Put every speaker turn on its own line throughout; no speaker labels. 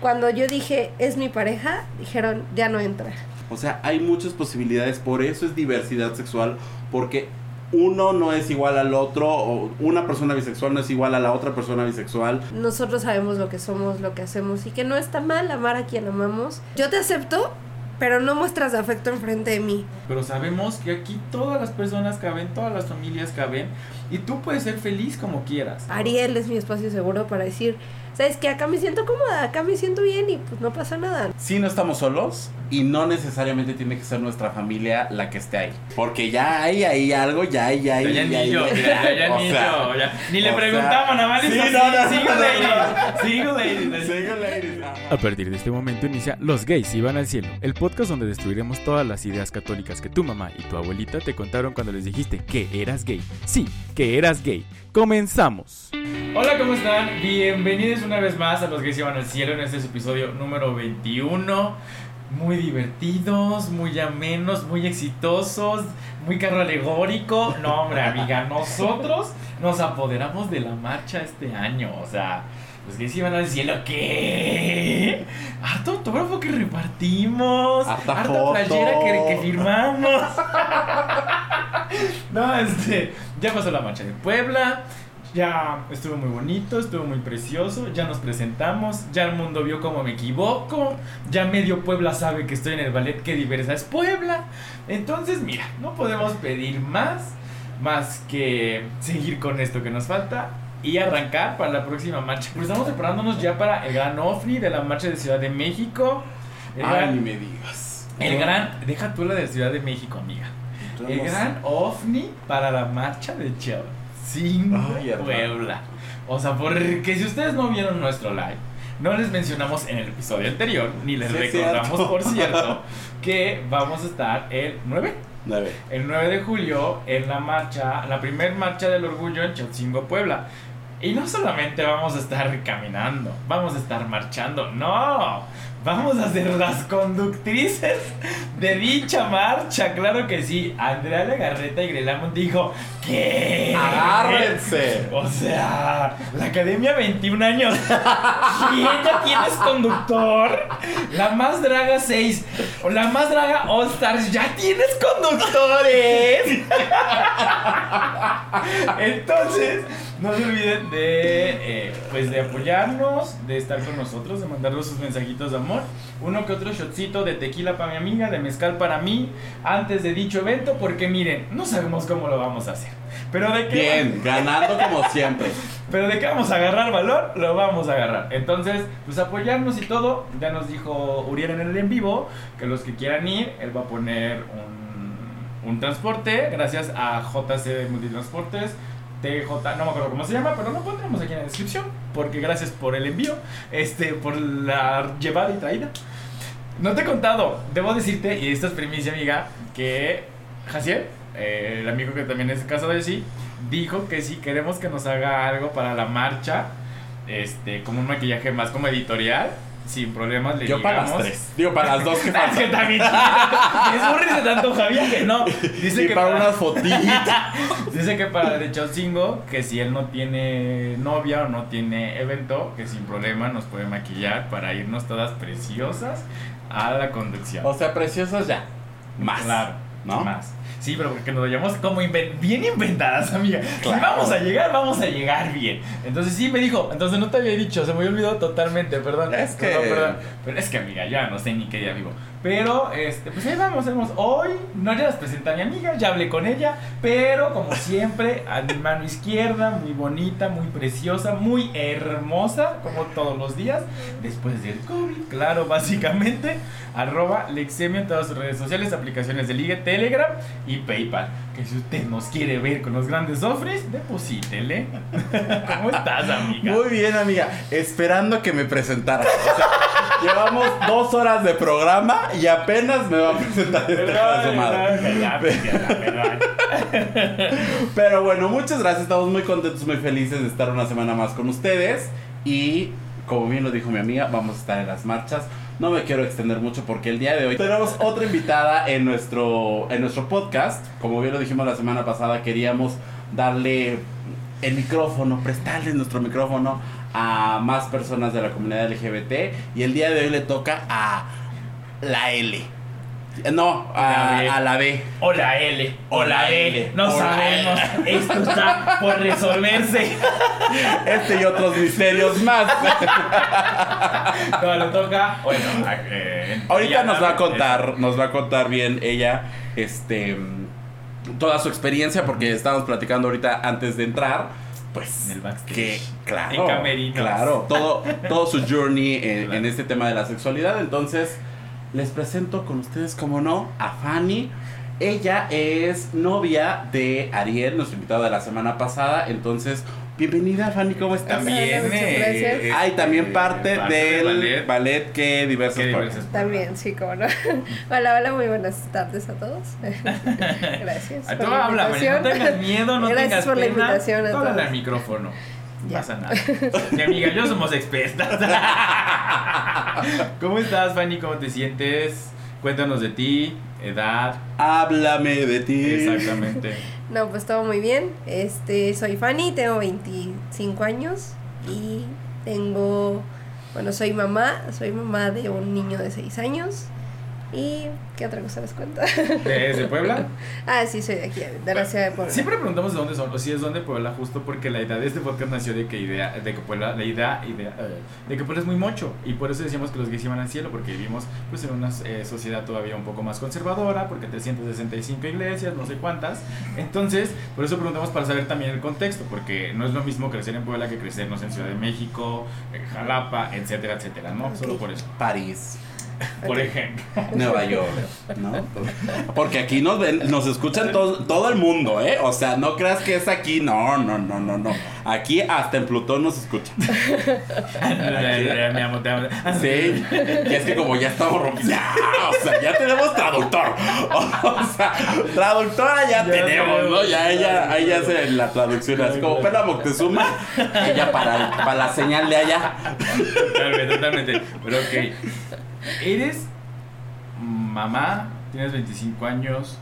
Cuando yo dije, es mi pareja, dijeron, ya no entra.
O sea, hay muchas posibilidades, por eso es diversidad sexual, porque uno no es igual al otro, o una persona bisexual no es igual a la otra persona bisexual.
Nosotros sabemos lo que somos, lo que hacemos y que no está mal amar a quien amamos. Yo te acepto, pero no muestras afecto enfrente de mí.
Pero sabemos que aquí todas las personas caben, todas las familias caben y tú puedes ser feliz como quieras.
Ariel es mi espacio seguro para decir, ¿sabes qué? Acá me siento cómoda, acá me siento bien y pues no pasa nada.
Sí, no estamos solos y no necesariamente tiene que ser nuestra familia la que esté ahí. Porque ya hay ahí algo, ya hay, ya hay.
Ya, niño, ya. Ni le
o
preguntaban, nada más
sí, no, no,
sigo
no,
ladies, sigo ladies.
A partir de este momento inicia Los gays iban al cielo, el podcast donde destruiremos todas las ideas católicas que tu mamá y tu abuelita te contaron cuando les dijiste que eras gay. Sí, que eras gay. Comenzamos.
Hola, ¿cómo están? Bienvenidos una vez más a Los Gays Iban al Cielo en este es episodio número 21. Muy divertidos, muy amenos, muy exitosos, muy carro alegórico. No, hombre, amiga, nosotros nos apoderamos de la marcha este año. O sea, los gays iban al cielo, ¿qué? Harto autógrafo que repartimos.
Harta
playera que, que firmamos. no, este, ya pasó la marcha de Puebla. Ya estuvo muy bonito, estuvo muy precioso, ya nos presentamos, ya el mundo vio cómo me equivoco, ya medio Puebla sabe que estoy en el ballet, qué diversa es Puebla. Entonces, mira, no podemos pedir más, más que seguir con esto que nos falta y arrancar para la próxima marcha. Pues estamos preparándonos ya para el gran OFNI de la marcha de Ciudad de México. El
Ay,
gran,
ni me digas.
el gran, deja tú la de Ciudad de México, amiga. El gran ovni para la marcha de Chelsingo,
Ay.
Puebla. O sea, porque si ustedes no vieron nuestro live, no les mencionamos en el episodio anterior, ni les
Sí,
recordamos,
cierto.
por cierto, que vamos a estar el 9,
Nueve.
el 9 de julio en la marcha, la primer marcha del orgullo en Chalcingo, Puebla. Y no solamente vamos a estar caminando, vamos a estar marchando, no, vamos a ser las conductrices de dicha marcha, claro que sí. Andrea Legarreta y Grelamont dijo, ¿qué?
Agárrense.
O sea, la academia 21 años. ¿Y ya tienes conductor? La más draga 6. O la más draga All Stars. ¿Ya tienes conductores? Entonces, no se olviden de, eh, pues de apoyarnos, de estar con nosotros, de mandarnos sus mensajitos de amor. Uno que otro shotcito de tequila para mi amiga, de mezcal para mí, antes de dicho evento, porque miren, no sabemos cómo lo vamos a hacer. Pero de qué
Bien, ganando como siempre.
pero de qué vamos a agarrar valor, lo vamos a agarrar. Entonces, pues apoyarnos y todo. Ya nos dijo Uriel en el en vivo que los que quieran ir, él va a poner un, un transporte. Gracias a JC Multitransportes. TJ, no me acuerdo cómo se llama, pero lo pondremos aquí en la descripción. Porque gracias por el envío, este, por la llevada y traída. No te he contado, debo decirte, y esta es primicia, amiga, que Jaciel, eh, el amigo que también es casado de sí, dijo que si queremos que nos haga algo para la marcha, este, como un maquillaje más como editorial, sin problemas le
Yo para las
llegamos.
tres. Digo, para las dos que
Es que
faltan.
también es tanto Javier que no. Dice
Y
que
para unas fotitas.
Dice que para de Chalcingo, que si él no tiene novia o no tiene evento, que sin problema nos puede maquillar para irnos todas preciosas a la conducción.
O sea, preciosas ya. Más.
Claro,
¿no?
Más. Sí, pero porque nos vayamos como inven- bien inventadas, amiga. Si vamos a llegar, vamos a llegar bien. Entonces sí me dijo, entonces no te había dicho, se me había olvidado totalmente, perdón.
Es que-
Perdón, perdón. Pero es que amiga, ya no sé ni qué día vivo. Pero este, pues ahí vamos, vamos. Hoy no ya las presenté a mi amiga, ya hablé con ella, pero como siempre, a mi mano izquierda, muy bonita, muy preciosa, muy hermosa, como todos los días, después del COVID, claro, básicamente, arroba Lexemio en todas sus redes sociales, aplicaciones de Ligue, Telegram y PayPal. Que si usted nos quiere ver con los grandes ofres, deposítele. ¿Cómo estás, amiga?
Muy bien, amiga. Esperando que me presentara. O sea, llevamos dos horas de programa y apenas me va a presentar este. Pero bueno, muchas gracias. Estamos muy contentos, muy felices de estar una semana más con ustedes. Y como bien lo dijo mi amiga, vamos a estar en las marchas. No me quiero extender mucho porque el día de hoy tenemos otra invitada en nuestro, en nuestro podcast. Como bien lo dijimos la semana pasada, queríamos darle el micrófono, prestarle nuestro micrófono a más personas de la comunidad LGBT y el día de hoy le toca a la L. No,
La B.
a, a la B.
O la L, o la E, no
O
sabemos. Esto está por resolverse.
Este y otros misterios más.
No, le toca. Bueno, a- eh,
Ahorita nos va a
es-
contar, nos va a contar bien ella, este, toda su experiencia, porque estábamos platicando ahorita antes de entrar, pues,
En el backstage.
que, claro,
En camerinos.
claro, todo, todo su journey en,
Claro.
en este tema de la sexualidad, entonces, les presento con ustedes, como no, a Fanny. Ella es novia de Ariel, nuestro invitado de la semana pasada, entonces, bienvenida Fanny, ¿cómo estás?
También. Eh,
gracias.
este,
Hay también parte,
parte
del
ballet.
ballet, que diversos
diversas
También, sí, como no. Hola, hola, muy buenas tardes a todos. Gracias.
A
por
tú
la
habla, no tengas miedo, no
Gracias
tengas
por la
pena.
invitación a todos.
al micrófono. No
Ya.
pasa nada. Mi amiga, yo somos expertas. ¿Cómo estás, Fanny? ¿Cómo te sientes? Cuéntanos de ti, edad.
Háblame de ti.
Exactamente.
No, pues todo muy bien. Este, soy Fanny, tengo 25 años y tengo, bueno, soy mamá, soy mamá de un niño de 6 años. ¿Y qué otra cosa les cuento?
¿Desde Puebla?
ah, sí, soy de aquí, de la ciudad de Puebla.
Siempre preguntamos de dónde son, o si es donde Puebla, justo porque la idea de este podcast nació de que idea, de que Puebla, la idea, idea eh, de que Puebla es muy mocho, y por eso decíamos que los gays iban al cielo, porque vivimos pues en una eh, sociedad todavía un poco más conservadora, porque 365 iglesias, no sé cuántas, entonces, por eso preguntamos para saber también el contexto, porque no es lo mismo crecer en Puebla que crecernos en Ciudad de México, en Jalapa, etcétera, etcétera, ¿no? Solo
Ok.
por eso,
París,
por ejemplo.
Nueva York, ¿no? Porque aquí nos ven, nos escuchan todo, todo el mundo, ¿eh? O sea, no creas que es aquí, no, no, no, no, no. Aquí hasta en Plutón nos escuchan.
Me amo, te amo.
Sí, y es que como ya estamos rompiendo, ya, o sea, ya tenemos traductor. O sea, traductora ya,
Ya
tenemos, ¿no? Ya ella, ella hace la traducción, así como Pena Moctezuma, ella para, para la señal de allá.
Totalmente, totalmente. Pero ok. Eres mamá, tienes 25 años.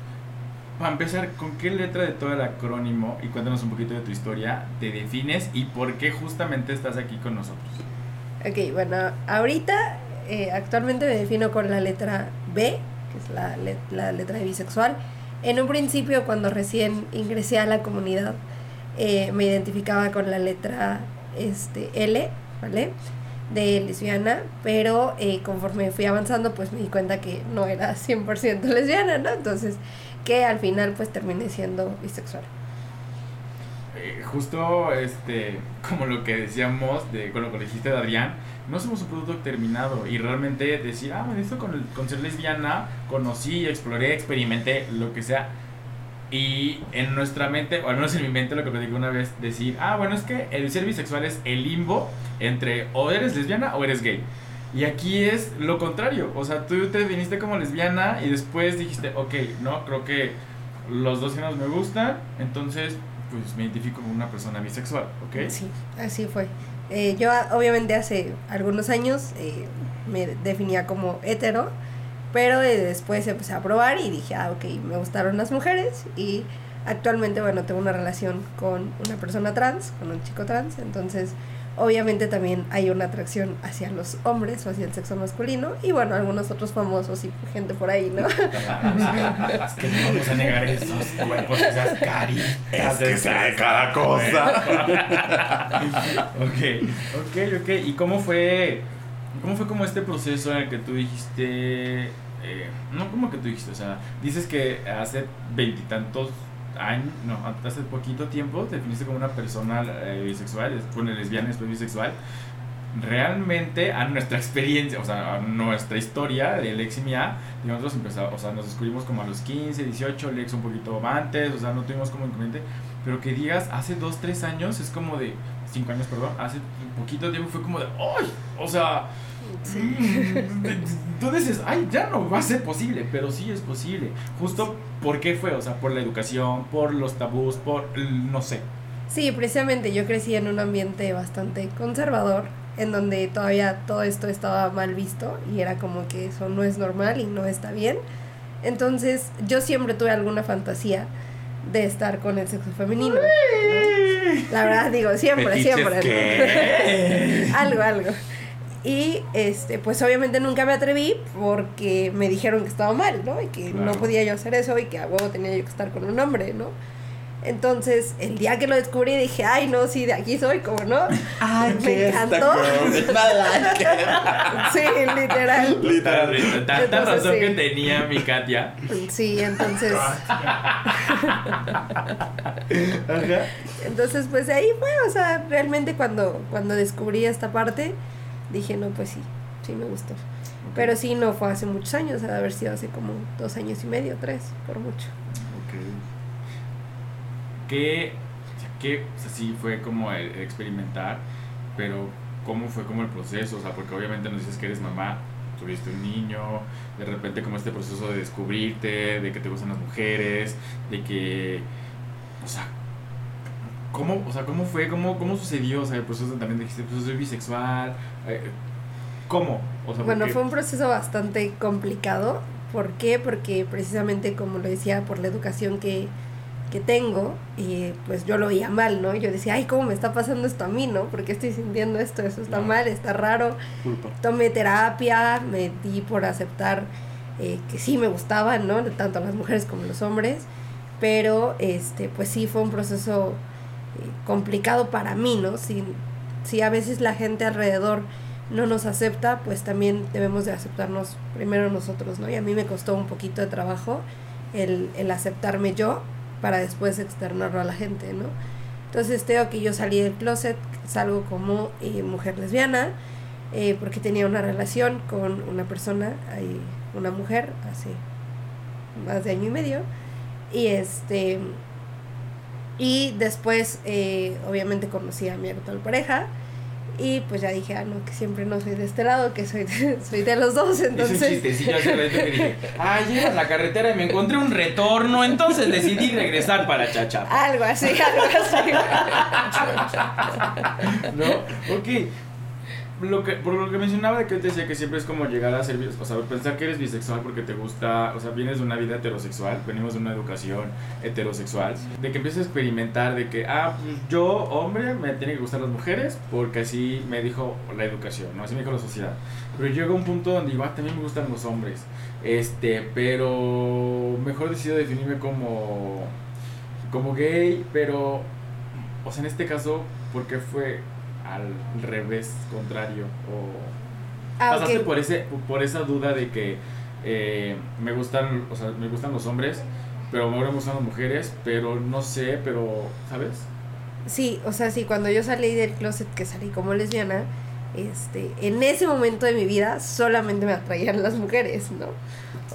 Para empezar, ¿con qué letra de todo el acrónimo y cuéntanos un poquito de tu historia te defines y por qué justamente estás aquí con nosotros?
Ok, bueno, ahorita eh, actualmente me defino con la letra B, que es la, la letra de bisexual. En un principio, cuando recién ingresé a la comunidad, eh, me identificaba con la letra este, L, ¿vale? De lesbiana, pero eh, conforme fui avanzando, pues me di cuenta que no era 100% lesbiana, ¿no? Entonces, que al final, pues terminé siendo bisexual.
Eh, justo este, como lo que decíamos de, con lo que dijiste de Adrián, no somos un producto terminado y realmente decir, ah, bueno, esto con, el- con ser lesbiana, conocí, exploré, experimenté, lo que sea. Y en nuestra mente, o al menos en mi mente, lo que platicé una vez, decir, ah, bueno, es que el ser bisexual es el limbo entre o eres lesbiana o eres gay. Y aquí es lo contrario, o sea, tú te viniste como lesbiana y después dijiste, ok, no, creo que los dos géneros me gustan, entonces pues me identifico como una persona bisexual, ¿ok?
Sí, así fue. Eh, yo obviamente hace algunos años eh, me definía como hetero, pero después empecé a probar y dije, ah, ok, me gustaron las mujeres y actualmente, bueno, tengo una relación con una persona trans, con un chico trans, entonces obviamente también hay una atracción hacia los hombres o hacia el sexo masculino y bueno, algunos otros famosos y gente por ahí, ¿no?
es que no vamos a negar esos
que sabe cada cosa.
ok, ok, ok. ¿Y cómo fue, cómo fue como este proceso en el que tú dijiste, eh, no como que tú dijiste, o sea, dices que hace veintitantos años, no, hace poquito tiempo te definiste como una persona eh, bisexual, bueno, lesbiana, después bisexual. Realmente a nuestra experiencia, o sea, a nuestra historia de Lex y mía, nosotros empezamos, o sea, nos descubrimos como a los 15, 18, Lex un poquito antes, o sea, no tuvimos como inconveniente, pero que digas hace 2, 3 años es como de, 5 años, perdón, hace poquito tiempo fue como de, ¡ay! O sea,
Sí.
mm, tú dices, ¡ay! Ya no va a ser posible, pero sí es posible. Justo, ¿por qué fue? O sea, por la educación, por los tabús, por, no sé.
Sí, precisamente yo crecí en un ambiente bastante conservador, en donde todavía todo esto estaba mal visto y era como que eso no es normal y no está bien. Entonces yo siempre tuve alguna fantasía de estar con el sexo femenino. ¿no? La verdad digo, siempre, siempre. ¿no? algo, algo. Y este, pues obviamente nunca me atreví porque me dijeron que estaba mal, ¿no? Y que no podía yo hacer eso y que a huevo tenía yo que estar con un hombre, ¿no? Entonces, el día que lo descubrí dije, ay, no, sí, de aquí soy, como no.
Ay,
me encantó. Sí, literal.
Literal.
Tanta
Entonces,
razón
sí.
que tenía mi Katia.
Sí, entonces,
Ajá.
entonces pues de ahí fue, o sea, realmente cuando, cuando descubrí esta parte, dije, no, pues sí, sí me gustó. Pero sí, no fue hace muchos años, ha de haber sido hace como dos años y medio, tres, por mucho.
¿Qué, o sea, qué, o sea, sí fue como el, el experimentar, pero cómo fue como el proceso? O sea, porque obviamente nos dices que eres mamá, tuviste un niño, de repente como este proceso de descubrirte, de que te gustan las mujeres, de que, o sea, ¿cómo, o sea, cómo fue, cómo, cómo sucedió? O sea, el proceso también dijiste, pues soy bisexual, eh, ¿cómo? O sea,
Bueno, fue un proceso bastante complicado. ¿Por qué? Porque precisamente, como lo decía, por la educación que, que tengo, eh, pues yo lo veía mal, ¿no? Yo decía, ay, ¿cómo me está pasando esto a mí, no? ¿Por qué estoy sintiendo esto? Eso está mal, está raro.
Culpa.
Tomé terapia, me di por aceptar eh, que sí me gustaban, ¿no? Tanto las mujeres como los hombres. Pero, este, pues sí, fue un proceso complicado para mí, ¿no? Si, si a veces la gente alrededor no nos acepta, pues también debemos de aceptarnos primero nosotros, ¿no? Y a mí me costó un poquito de trabajo el, el aceptarme yo para después externarlo a la gente, ¿no? Entonces tengo que yo salí del closet, salgo como eh, mujer lesbiana, eh, porque tenía una relación con una persona, una mujer, hace más de año y medio, y este y después eh, obviamente conocí a mi actual pareja y pues ya dije, ah, no, que siempre no soy de este lado, que soy de, soy de los dos,
un
entonces...
chistecillo hace rato que dije, ah, llegas a la carretera y me encontré un retorno, entonces decidí regresar para Chacha.
Algo así, algo así.
¿No? Ok. Lo que, por lo que mencionaba de que te decía que siempre es como llegar a ser, o sea, pensar que eres bisexual porque te gusta, o sea, vienes de una vida heterosexual, venimos de una educación heterosexual, de que empiezas a experimentar de que, ah, pues yo, hombre, me tienen que gustar las mujeres porque así me dijo la educación, ¿no? Así me dijo la sociedad. Pero llega un punto donde digo, ah, también me gustan los hombres, este, pero mejor decido definirme como, como gay, pero, o sea, en este caso, ¿por qué fue al revés, contrario? O
Ah,
pasaste por ese, por esa duda de que eh, me gustan, o sea, me gustan los hombres, pero ahora me gustan las mujeres, pero no sé, pero, ¿sabes?
Sí, o sea, sí, cuando yo salí del closet, que salí como lesbiana, este, en ese momento de mi vida solamente me atraían las mujeres, ¿no?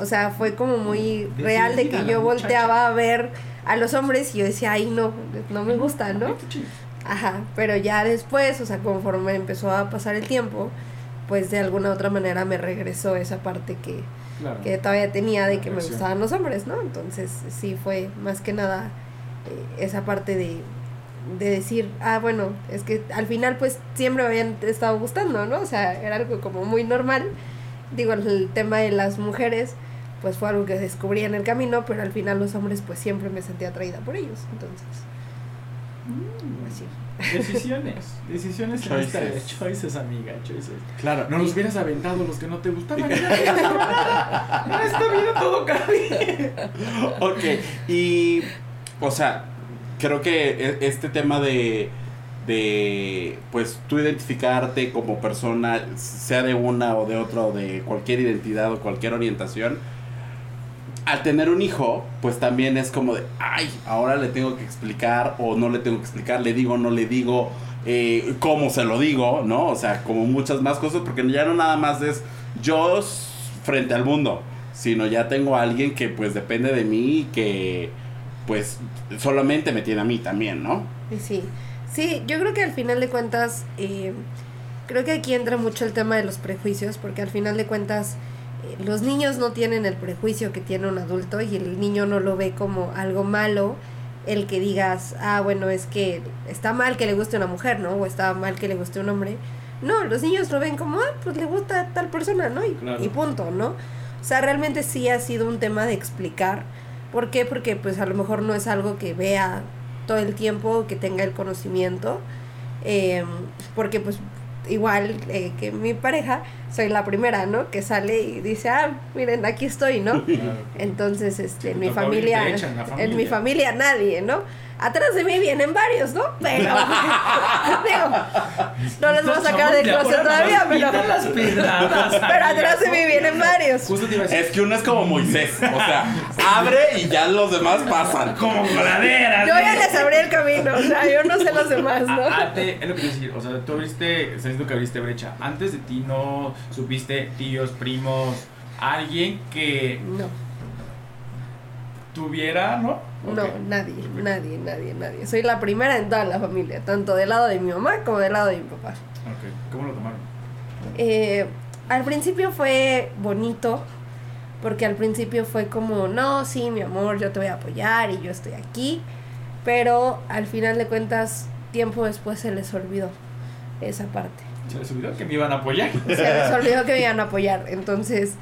O sea, fue como muy real de que yo
muchacha.
volteaba a ver a los hombres y yo decía, ay, no, no me gusta, ¿no? Ajá, pero ya después, o sea, conforme empezó a pasar el tiempo, pues de alguna u otra manera me regresó esa parte que,
Claro.
que todavía tenía de que me gustaban los hombres, ¿no? Entonces sí fue más que nada eh, esa parte de, de decir, ah, bueno, es que al final pues siempre me habían estado gustando, ¿no? O sea, era algo como muy normal. Digo, el tema de las mujeres pues fue algo que descubrí en el camino, pero al final los hombres pues siempre me sentí atraída por ellos, entonces,
Decisiones, decisiones en esta-
Choices.
choices, amiga, choices.
Claro.
No los hubieras aventado los que no te gustaban. ya te gustaban. En esta vida todo cambia.
Ok, y, o sea, creo que e- este tema de, de, pues, tú identificarte como persona, sea de una o de otra o de cualquier identidad o cualquier orientación, al tener un hijo, pues también es como de, ay, ahora le tengo que explicar o no le tengo que explicar, le digo, no le digo, eh, cómo se lo digo, ¿no? O sea, como muchas más cosas, porque ya no nada más es yo frente al mundo, sino ya tengo a alguien que pues depende de mí y que pues solamente me tiene a mí también, ¿no?
Sí, sí, yo creo que al final de cuentas, eh, creo que aquí entra mucho el tema de los prejuicios, porque al final de cuentas los niños no tienen el prejuicio que tiene un adulto y el niño no lo ve como algo malo el que digas, ah, bueno, es que está mal que le guste una mujer, ¿no? O está mal que le guste un hombre. No, los niños lo ven como, ah, pues le gusta tal persona, ¿no? Y,
Claro.
y punto, ¿no? O sea, realmente sí ha sido un tema de explicar. ¿Por qué? Porque pues a lo mejor no es algo que vea todo el tiempo, que tenga el conocimiento, eh, porque pues igual eh, que mi pareja, soy la primera, ¿no? Que sale y dice, ah, miren, aquí estoy, ¿no? Entonces, este, en mi familia,
en
mi
familia
nadie, ¿no? Atrás de mí vienen varios, ¿no? Pero, digo, no les voy a sacar del closet todavía, pero,
las pedradas,
pero atrás de mí vienen varios.
Justo te iba a decir.
Es que uno es como Moisés. O sea, abre y ya los demás pasan.
como coladeras.
Yo ya les abrí el camino, o sea, yo no sé los demás, ¿no?
Ah, ah, te- es lo que quiero decir, o sea, tú abriste, estás diciendo que abriste brecha. Antes de ti no supiste tíos, primos, alguien que
No,
tuviera, ¿no?
no, nadie, nadie, nadie, nadie. Soy la primera en toda la familia, tanto del lado de mi mamá como del lado de mi papá.
Ok, ¿cómo lo tomaron?
Eh, al principio fue bonito, porque al principio fue como, no, sí, mi amor, yo te voy a apoyar y yo estoy aquí, pero al final de cuentas, tiempo después se les olvidó esa parte.
Se les olvidó que me iban a apoyar.
Se les olvidó que me iban a apoyar, entonces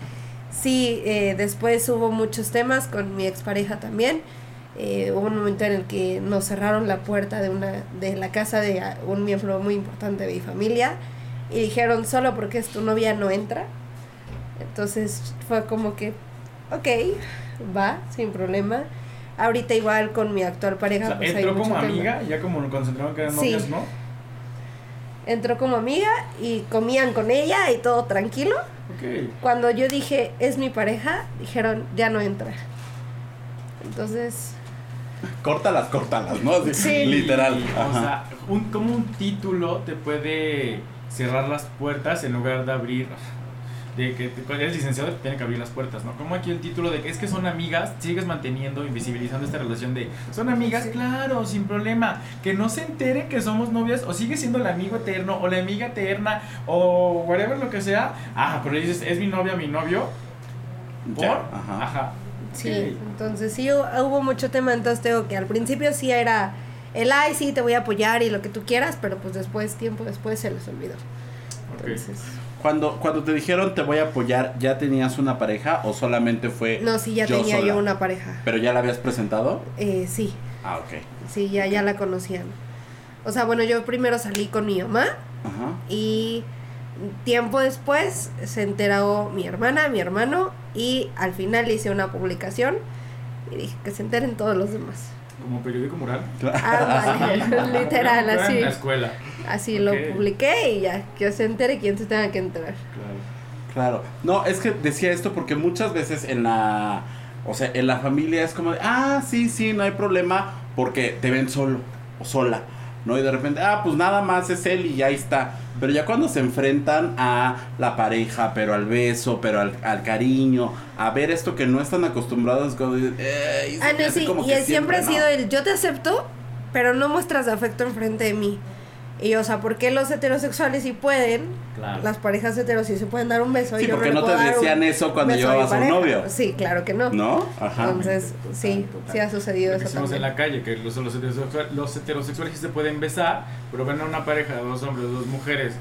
sí, eh, después hubo muchos temas con mi expareja también. Eh, hubo un momento en el que nos cerraron la puerta de una de la casa de un miembro muy importante de mi familia y dijeron solo porque es tu novia no entra. Entonces fue como que, ok, va, sin problema. Ahorita igual con mi actual
O
pareja,
sea,
pues
entró como
tema.
amiga, ya como nos concentraron que eran
Sí.
novios, ¿no?
Entró como amiga y comían con ella y todo tranquilo. Cuando yo dije, es mi pareja, dijeron, ya no entra. Entonces,
Córtalas, córtalas, ¿no? Así,
Sí.
Literal.
O
Ajá.
sea, un, como un título te puede cerrar las puertas en lugar de abrir. De que eres licenciado te tiene que abrir las puertas, ¿no? Como aquí el título de que es que son amigas, sigues manteniendo, invisibilizando esta relación de son amigas,
Sí.
claro, sin problema. Que no se enteren que somos novias o sigue siendo el amigo eterno o la amiga eterna o whatever lo que sea. Ah, pero dices, es mi novia, mi novio. ¿Por?
Ya, ajá.
Ajá.
sí, entonces sí hu- hubo mucho tema, entonces tengo que al principio sí era el ay, sí, te voy a apoyar y lo que tú quieras, pero pues después, tiempo después se les olvidó. Entonces,
Cuando, cuando te dijeron te voy a apoyar, ¿ya tenías una pareja o solamente fue
no, sí, ya
yo
tenía
sola?
yo una pareja.
¿Pero ya la habías presentado?
Eh, sí,
Ah, ok.
sí, ya, ya la conocían. O sea, bueno, yo primero salí con mi mamá
Ajá.
y tiempo después se enteró mi hermana, mi hermano y al final hice una publicación y dije que se enteren todos los demás.
Como periódico mural.
Ah, vale, literal,
En
así.
la escuela.
Así lo publiqué y ya, que se entere quien se tenga que enterar.
Claro.
Claro. No, es que decía esto porque muchas veces en la. O sea, en la familia es como de, ah, sí, sí, no hay problema, porque te ven solo o sola, ¿no? Y de repente, ah, pues nada más es él y ya está. Pero ya cuando se enfrentan a la pareja, pero al beso, pero al, al cariño, a ver esto que no están acostumbrados, como de, "Ey, se
Ah, no, sí,
como
y
que
siempre ha
¿no?".
sido el yo te acepto, pero no muestras afecto enfrente de mí. Y o sea, ¿por qué los heterosexuales sí pueden?
Claro.
Las parejas heteros sí se pueden dar un beso. y
Sí,
yo
porque no te
un
decían eso cuando llevabas a un novio.
Sí, claro que no.
¿No? Ajá.
Entonces, sí,
Total.
sí ha sucedido
Lo que
eso
hicimos en
también.
la calle, que los, los, heterosexuales, los heterosexuales sí se pueden besar, pero ven a una pareja de dos hombres, dos mujeres,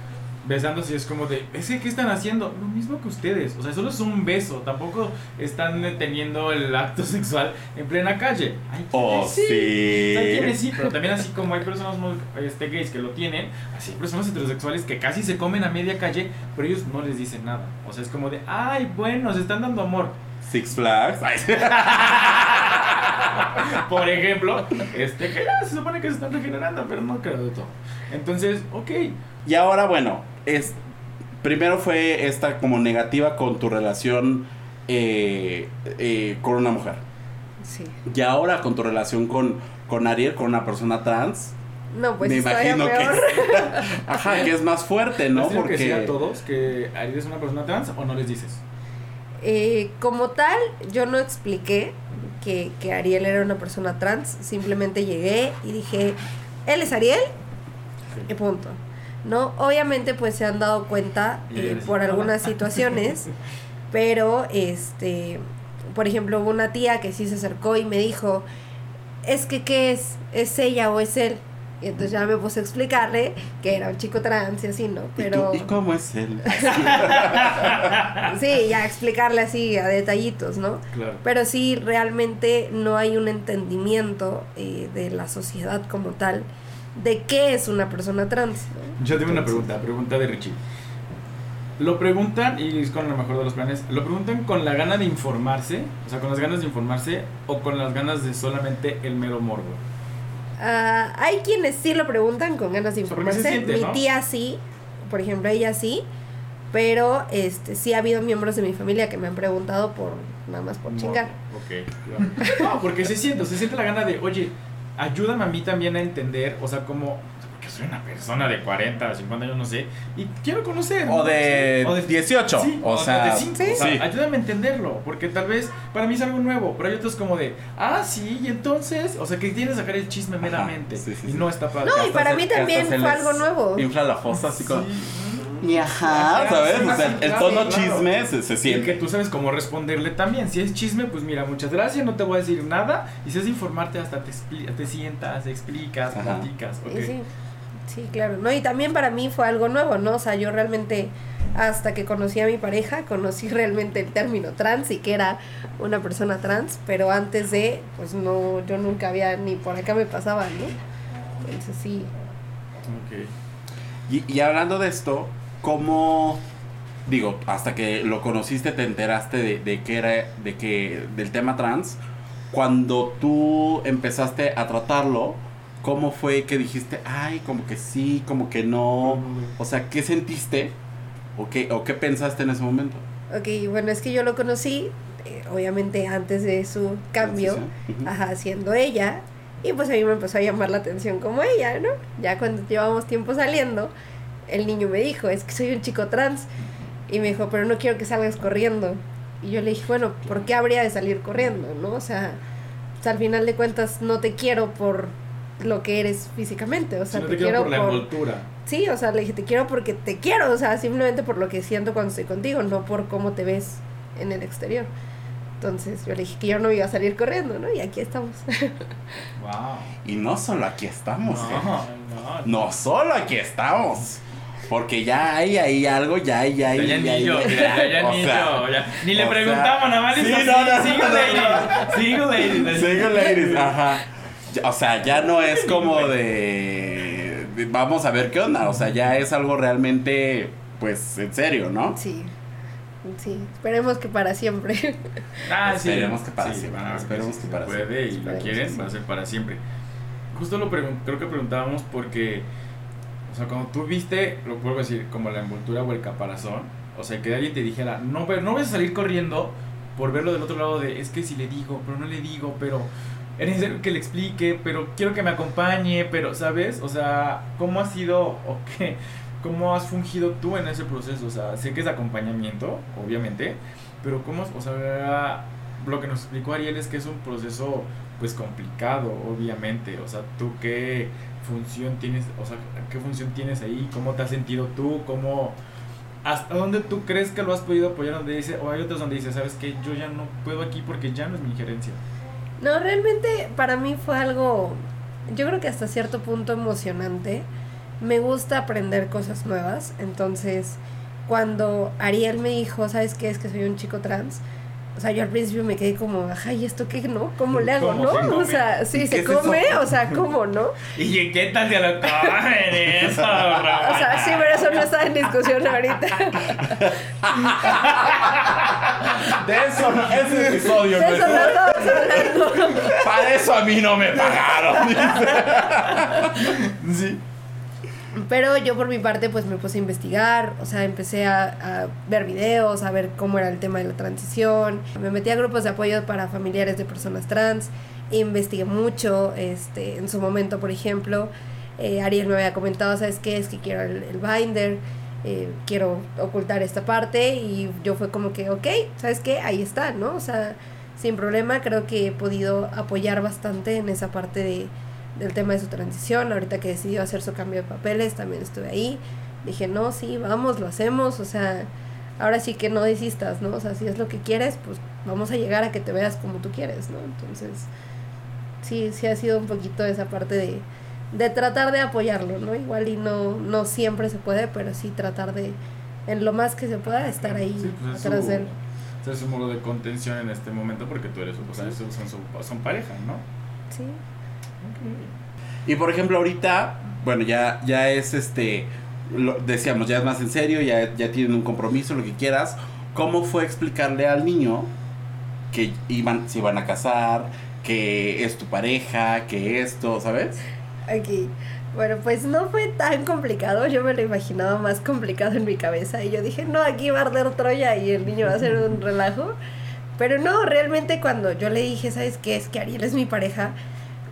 besándose y es como de, es que, ¿qué están haciendo? Lo mismo que ustedes, o sea, solo es un beso, tampoco están teniendo el acto sexual en plena calle. Hay
Oh, sí.
Hay quienes sí, pero también así como hay personas este, gays que lo tienen, así hay personas heterosexuales que casi se comen a media calle, pero ellos no les dicen nada. O sea, es como de, ay, bueno, se están dando amor.
Six Flags. Sí.
Por ejemplo, este que se supone que se están regenerando, pero no creo de todo. Entonces, ok.
Y ahora, bueno, es primero fue esta como negativa con tu relación eh, eh, con una mujer.
Sí.
Y ahora con tu relación con, con Ariel, con una persona trans,
No, pues
me imagino que
peor.
ajá, que es más fuerte, ¿no?
¿No? que a
Porque
todos que Ariel es una persona trans o no les dices?
Eh, como tal, yo no expliqué que, que Ariel era una persona trans. Simplemente llegué y dije, él es Ariel y punto. ¿No? Obviamente pues se han dado cuenta eh, por algunas situaciones, pero este, por ejemplo, hubo una tía que sí se acercó y me dijo, es que ¿qué es? ¿Es ella o es él? Y entonces ya me puse a explicarle que era un chico trans y así, ¿no? Pero...
¿Y, tú, ¿y cómo es él?
sí, ya explicarle así a detallitos, ¿no?
Claro.
Pero sí, realmente no hay un entendimiento eh, de la sociedad como tal de qué es una persona trans. ¿no?
Yo tengo una pregunta, pregunta de Richie. Lo preguntan, y es con lo mejor de los planes, ¿lo preguntan con la gana de informarse? O sea, con las ganas de informarse o con las ganas de solamente el mero morbo.
Ah, hay quienes sí lo preguntan con ganas de informarse.
siente,
Mi
¿no?
tía sí, por ejemplo, ella sí. Pero este sí ha habido miembros de mi familia que me han preguntado por nada más por chingar.
Ok, claro. No, porque se siente, se siente la gana de, oye, ayúdame a mí también a entender, o sea, como, porque soy una persona de 40, 50 años, no sé, y quiero conocer. ¿no?
O de
O de-
18.
Sí,
o sea,
de cinco,
sí.
o sea,
sí.
ayúdame a entenderlo, porque tal vez para mí es algo nuevo, pero hay otros como de, ah, sí, y entonces, o sea, que quieren sacar el chisme
Ajá,
meramente,
sí, sí,
y
sí.
no está padre.
No, y para
se-
mí
que
también fue
les
algo nuevo.
Infla la fosa así como. Y ajá,
Ajá,
¿sabes? o sea, el tono
claro.
chisme se, se
Y el que
siente.
tú sabes cómo responderle también. Si es chisme, pues mira, muchas gracias, no te voy a decir nada. Y si es informarte, hasta te, te sientas, explicas,
Ajá.
platicas.
Sí, sí, claro. No, y también para mí fue algo nuevo, ¿no? O sea, yo realmente, hasta que conocí a mi pareja, conocí realmente el término trans y que era una persona trans, pero antes de, pues no, yo nunca había, ni por acá me pasaba, ¿no? Entonces sí.
Ok.
Y, y hablando de esto, ¿cómo. Digo, hasta que lo conociste, te enteraste de, de que era. de que. del tema trans. Cuando tú empezaste a tratarlo, ¿cómo fue que dijiste, ay, como que sí, como que no? O sea, ¿qué sentiste? ¿O qué, o qué pensaste en ese momento?
Ok, bueno, es que yo lo conocí, eh, obviamente antes de su cambio,
Ujú.
ajá, siendo ella, y pues a mí me empezó a llamar la atención como ella, ¿no? Ya cuando llevamos tiempo saliendo, el niño me dijo, es que soy un chico trans, y me dijo, pero no quiero que salgas corriendo. Y yo le dije, bueno, ¿por qué habría de salir corriendo, no? O sea, pues, al final de cuentas no te quiero por lo que eres físicamente, o
Si
sea,
no
te,
te quiero
quiero
por la
por...
envoltura.
Sí, o sea, le dije, te quiero porque te quiero, o sea, simplemente por lo que siento cuando estoy contigo, no por cómo te ves en el exterior. Entonces yo le dije que yo no iba a salir corriendo, ¿no? Y aquí estamos.
Wow.
Y no solo aquí estamos, ¿eh?
no.
No solo aquí estamos. Porque ya hay ahí algo, ya hay, ya hay.
Ya,
hay-
niño, ya, ya
o
niño,
sea,
ya. Ni le preguntamos, nada más le
sí, no, no,
single
no,
ladies, single ladies.
Single ladies, ajá. O sea, ya no es como de, Vamos a ver qué onda. O sea, ya es algo realmente, pues, en serio, ¿no?
Sí, sí, esperemos que para siempre.
Ah, sí.
Esperemos que para
Sí,
siempre, esperemos que
se
para
puede
siempre,
y lo
esperemos
quieren,
que sí.
va a ser para siempre. Justo lo creo que preguntábamos porque, o sea, cuando tú viste, lo vuelvo a decir, como la envoltura o el caparazón, o sea, que alguien te dijera, no, pero no vas a salir corriendo por verlo del otro lado de, es que si le digo, pero no le digo, pero es necesario que le explique, pero quiero que me acompañe, pero, ¿sabes? O sea, ¿cómo ha sido o qué? ¿Cómo has fungido tú en ese proceso? O sea, sé que es acompañamiento, obviamente, pero ¿cómo, o sea, lo que nos explicó Ariel es que es un proceso, pues, complicado, obviamente, o sea, ¿tú qué función tienes, o sea, qué función tienes ahí? ¿Cómo te has sentido tú? ¿Cómo, hasta dónde tú crees que lo has podido apoyar? Donde dice, o hay otros donde dice, ¿sabes qué? Yo ya no puedo aquí porque ya no es mi injerencia.
No, realmente para mí fue algo, yo creo que hasta cierto punto emocionante. Me gusta aprender cosas nuevas, entonces cuando Ariel me dijo, ¿sabes qué? Es que soy un chico trans. O sea, yo al principio me quedé como, ajá, ¿y esto qué, no? ¿Cómo le hago,
¿Cómo
no?
se?
O sea, sí,
¿Qué
se
es eso?
come, o sea, ¿cómo, no?
¿Y qué tal se lo comen eso,
O sea, sí, pero eso no está en discusión ahorita.
De eso, no- ese episodio
De
no
eso no
es.
estamos hablando.
Para eso a mí no me pagaron.
Sí.
Pero yo por mi parte pues me puse a investigar, o sea, empecé a, ver videos, a ver cómo era el tema de la transición, me metí a grupos de apoyo para familiares de personas trans, investigué mucho, este, en su momento por ejemplo, eh, Ariel me había comentado, ¿sabes qué? Es que quiero el, el binder, eh, quiero ocultar esta parte y yo fue como que, ok, ¿sabes qué? Ahí está, ¿no? O sea, sin problema creo que he podido apoyar bastante en esa parte de del tema de su transición, ahorita que decidió hacer su cambio de papeles, también estuve ahí, dije, no, sí, vamos, lo hacemos, o sea, ahora sí que no desistas, ¿no? O sea, si es lo que quieres, pues vamos a llegar a que te veas como tú quieres, ¿no? Entonces, sí, sí ha sido un poquito esa parte de, de tratar de apoyarlo, ¿no? Igual y no, no siempre se puede, pero sí tratar de, en lo más que se pueda, estar ahí
Sí, pues es
atrás
su-
de él.
es su de contención en este momento porque tú eres, o sea, son, son, su- son pareja, ¿no?
Sí.
Y por ejemplo, ahorita, bueno, ya, ya es este, lo- decíamos, ya es más en serio, ya, ya tienen un compromiso, lo que quieras. ¿Cómo fue explicarle al niño que iban, se iban a casar, que es tu pareja, que esto, ¿sabes?
Aquí. Bueno, pues no fue tan complicado. Yo me lo imaginaba más complicado en mi cabeza. Y yo dije, no, aquí va a arder Troya y el niño va a hacer un relajo. Pero no, realmente cuando yo le dije, ¿sabes qué? Es que Ariel es mi pareja.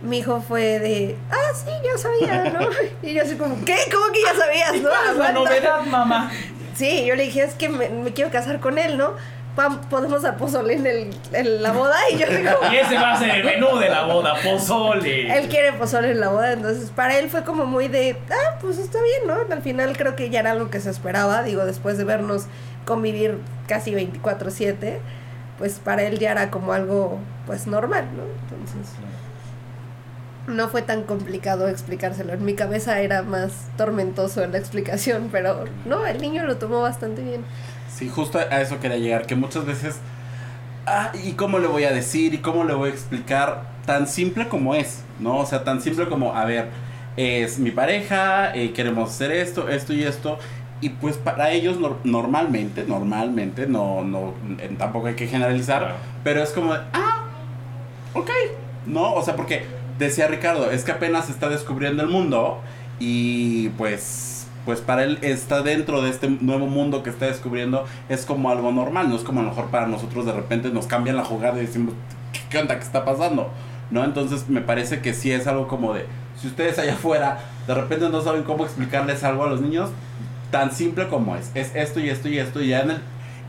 Mi hijo fue de, ah, sí, yo sabía, ¿no? Y yo así como, ¿qué? ¿Cómo que ya sabías, no?
¿Cuál es la
Aguanta".
novedad, mamá?
Sí, yo le dije, es que me, me quiero casar con él, ¿no? Podemos a pozole en, el, en la boda. Y yo digo,
Y ese va a ser el menú de la boda, pozole.
él quiere pozole en la boda, entonces para él fue como muy de, ah, pues está bien, ¿no? Al final creo que ya era algo que se esperaba, digo, después de vernos convivir casi 24/7, pues para él ya era como algo, pues normal, ¿no? Entonces no fue tan complicado explicárselo, en mi cabeza era más tormentoso la explicación, pero no, el niño lo tomó bastante bien.
Sí, justo a eso quería llegar, que muchas veces, ah, ¿y cómo le voy a decir? ¿Y cómo le voy a explicar? Tan simple como es, ¿no? O sea, tan simple como, a ver, es mi pareja, eh, queremos hacer esto, esto y esto. Y pues para ellos nor- normalmente, normalmente, no, no, tampoco hay que generalizar,
Claro.
pero es como, de, ah, ok, ¿no? O sea, porque decía Ricardo, es que apenas está descubriendo el mundo y pues, pues para él está dentro de este nuevo mundo que está descubriendo, es como algo normal, no es como a lo mejor para nosotros de repente nos cambian la jugada y decimos, ¿qué, onda? ¿Qué está pasando? ¿No? Entonces me parece que sí es algo como de, si ustedes allá afuera de repente no saben cómo explicarles algo a los niños, tan simple como es, es esto y esto y esto y ya en el,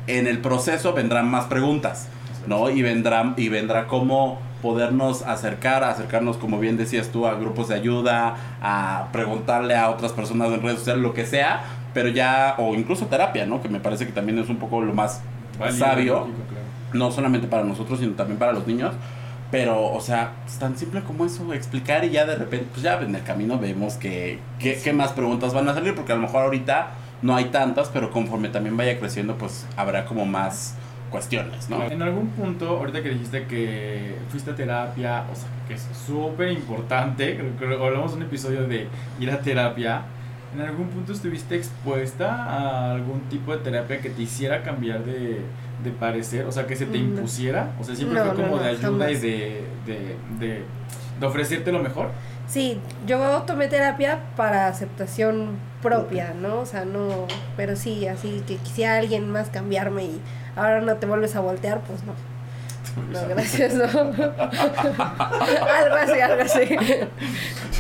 en el proceso vendrán más preguntas. ¿no? Y vendrá, y vendrá como podernos acercar, acercarnos, como bien decías tú, a grupos de ayuda, a preguntarle a otras personas en redes sociales, lo que sea, pero ya, o incluso terapia, ¿no? Que me parece que también es un poco lo más
Válido,
sabio,
lógico, claro.
no solamente para nosotros, sino también para los niños. Pero, o sea, es tan simple como eso, explicar y ya de repente, pues ya en el camino vemos que, que- qué más preguntas van a salir, porque a lo mejor ahorita no hay tantas, pero conforme también vaya creciendo, pues habrá como más cuestiones, ¿no?
En algún punto, ahorita que dijiste que fuiste a terapia, o sea, que es súper importante, creo que hablamos de un episodio de ir a terapia, ¿en algún punto estuviste expuesta a algún tipo de terapia que te hiciera cambiar de, de parecer? O sea, que se te
No.
impusiera, o sea, siempre
No,
fue como
no, no,
de ayuda y
jamás.
de, de, de, de ofrecerte lo mejor.
Sí, yo tomé terapia para aceptación propia, ¿no? O sea, no, pero sí, así que quisiera alguien más cambiarme y ahora no te vuelves a voltear, pues no. No, gracias, no. algo así, algo así.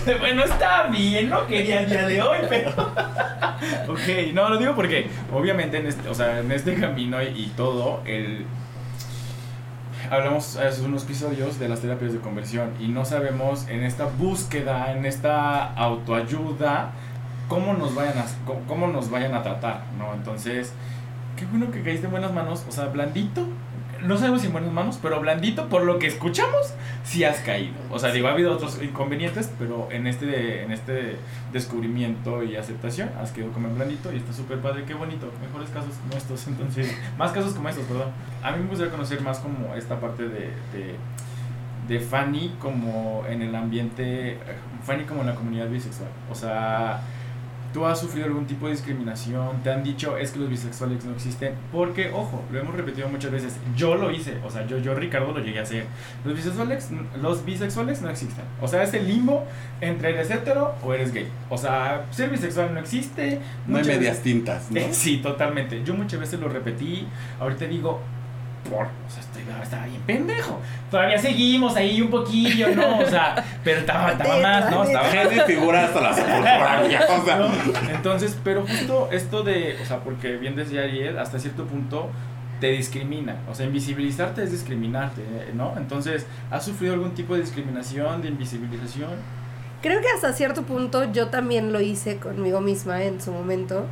Bueno, está bien, no quería el día de hoy, pero. ok, no, lo digo porque, obviamente, en este, o sea, en este camino y, y todo, el. Hablamos hace unos episodios de las terapias de conversión y no sabemos en esta búsqueda, en esta autoayuda, cómo nos vayan a, cómo, cómo nos vayan a tratar, ¿no? Entonces, qué bueno que caíste en buenas manos, o sea, blandito. No sabemos si en buenas manos, pero blandito, por lo que escuchamos, sí has caído. O sea, digo, ha habido otros inconvenientes, pero en este, en este descubrimiento y aceptación has quedado como en blandito y está súper padre, qué bonito. Mejores casos como estos, entonces, más casos como estos, perdón. A mí me gustaría conocer más como esta parte de, de, Fanny como en el ambiente, Fanny como en la comunidad bisexual. O sea, ¿Tú has sufrido algún tipo de discriminación? ¿Te han dicho es que los bisexuales no existen? Porque, ojo, lo hemos repetido muchas veces. Yo lo hice, o sea, yo, yo Ricardo lo llegué a hacer. Los bisexuales, los bisexuales no existen. O sea, es el limbo entre eres hetero o eres gay. O sea, ser bisexual no existe.
No hay medias
veces-
tintas, ¿no?
Eh, Sí, totalmente. Yo muchas veces lo repetí. Ahorita digo, por, o sea, estoy, estaba bien pendejo. Todavía seguimos ahí un poquillo, ¿no? O sea, pero estaba, estaba más, ¿no? Estaba
Gente figura hasta la sepultura, o sea.
¿no? Entonces, pero justo esto de, o sea, porque bien decía Ariel, hasta cierto punto te discrimina. O sea, invisibilizarte es discriminarte, ¿no? Entonces, ¿has sufrido algún tipo de discriminación, de invisibilización?
Creo que hasta cierto punto yo también lo hice conmigo misma en su momento,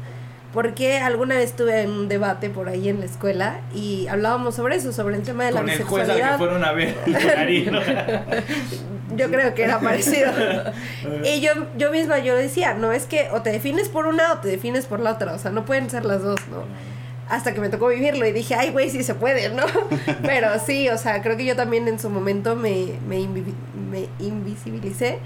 porque alguna vez estuve en un debate por ahí en la escuela y hablábamos sobre eso, sobre el tema de la
Con el juez al que
bisexualidad.
fueron a ver.
Yo creo que era parecido. y yo, yo misma yo decía, no es que o te defines por una o te defines por la otra, o sea, no pueden ser las dos, ¿no? Hasta que me tocó vivirlo y dije, ay, güey, sí se puede, ¿no? Pero sí, o sea, creo que yo también en su momento me, me, invi- me invisibilicé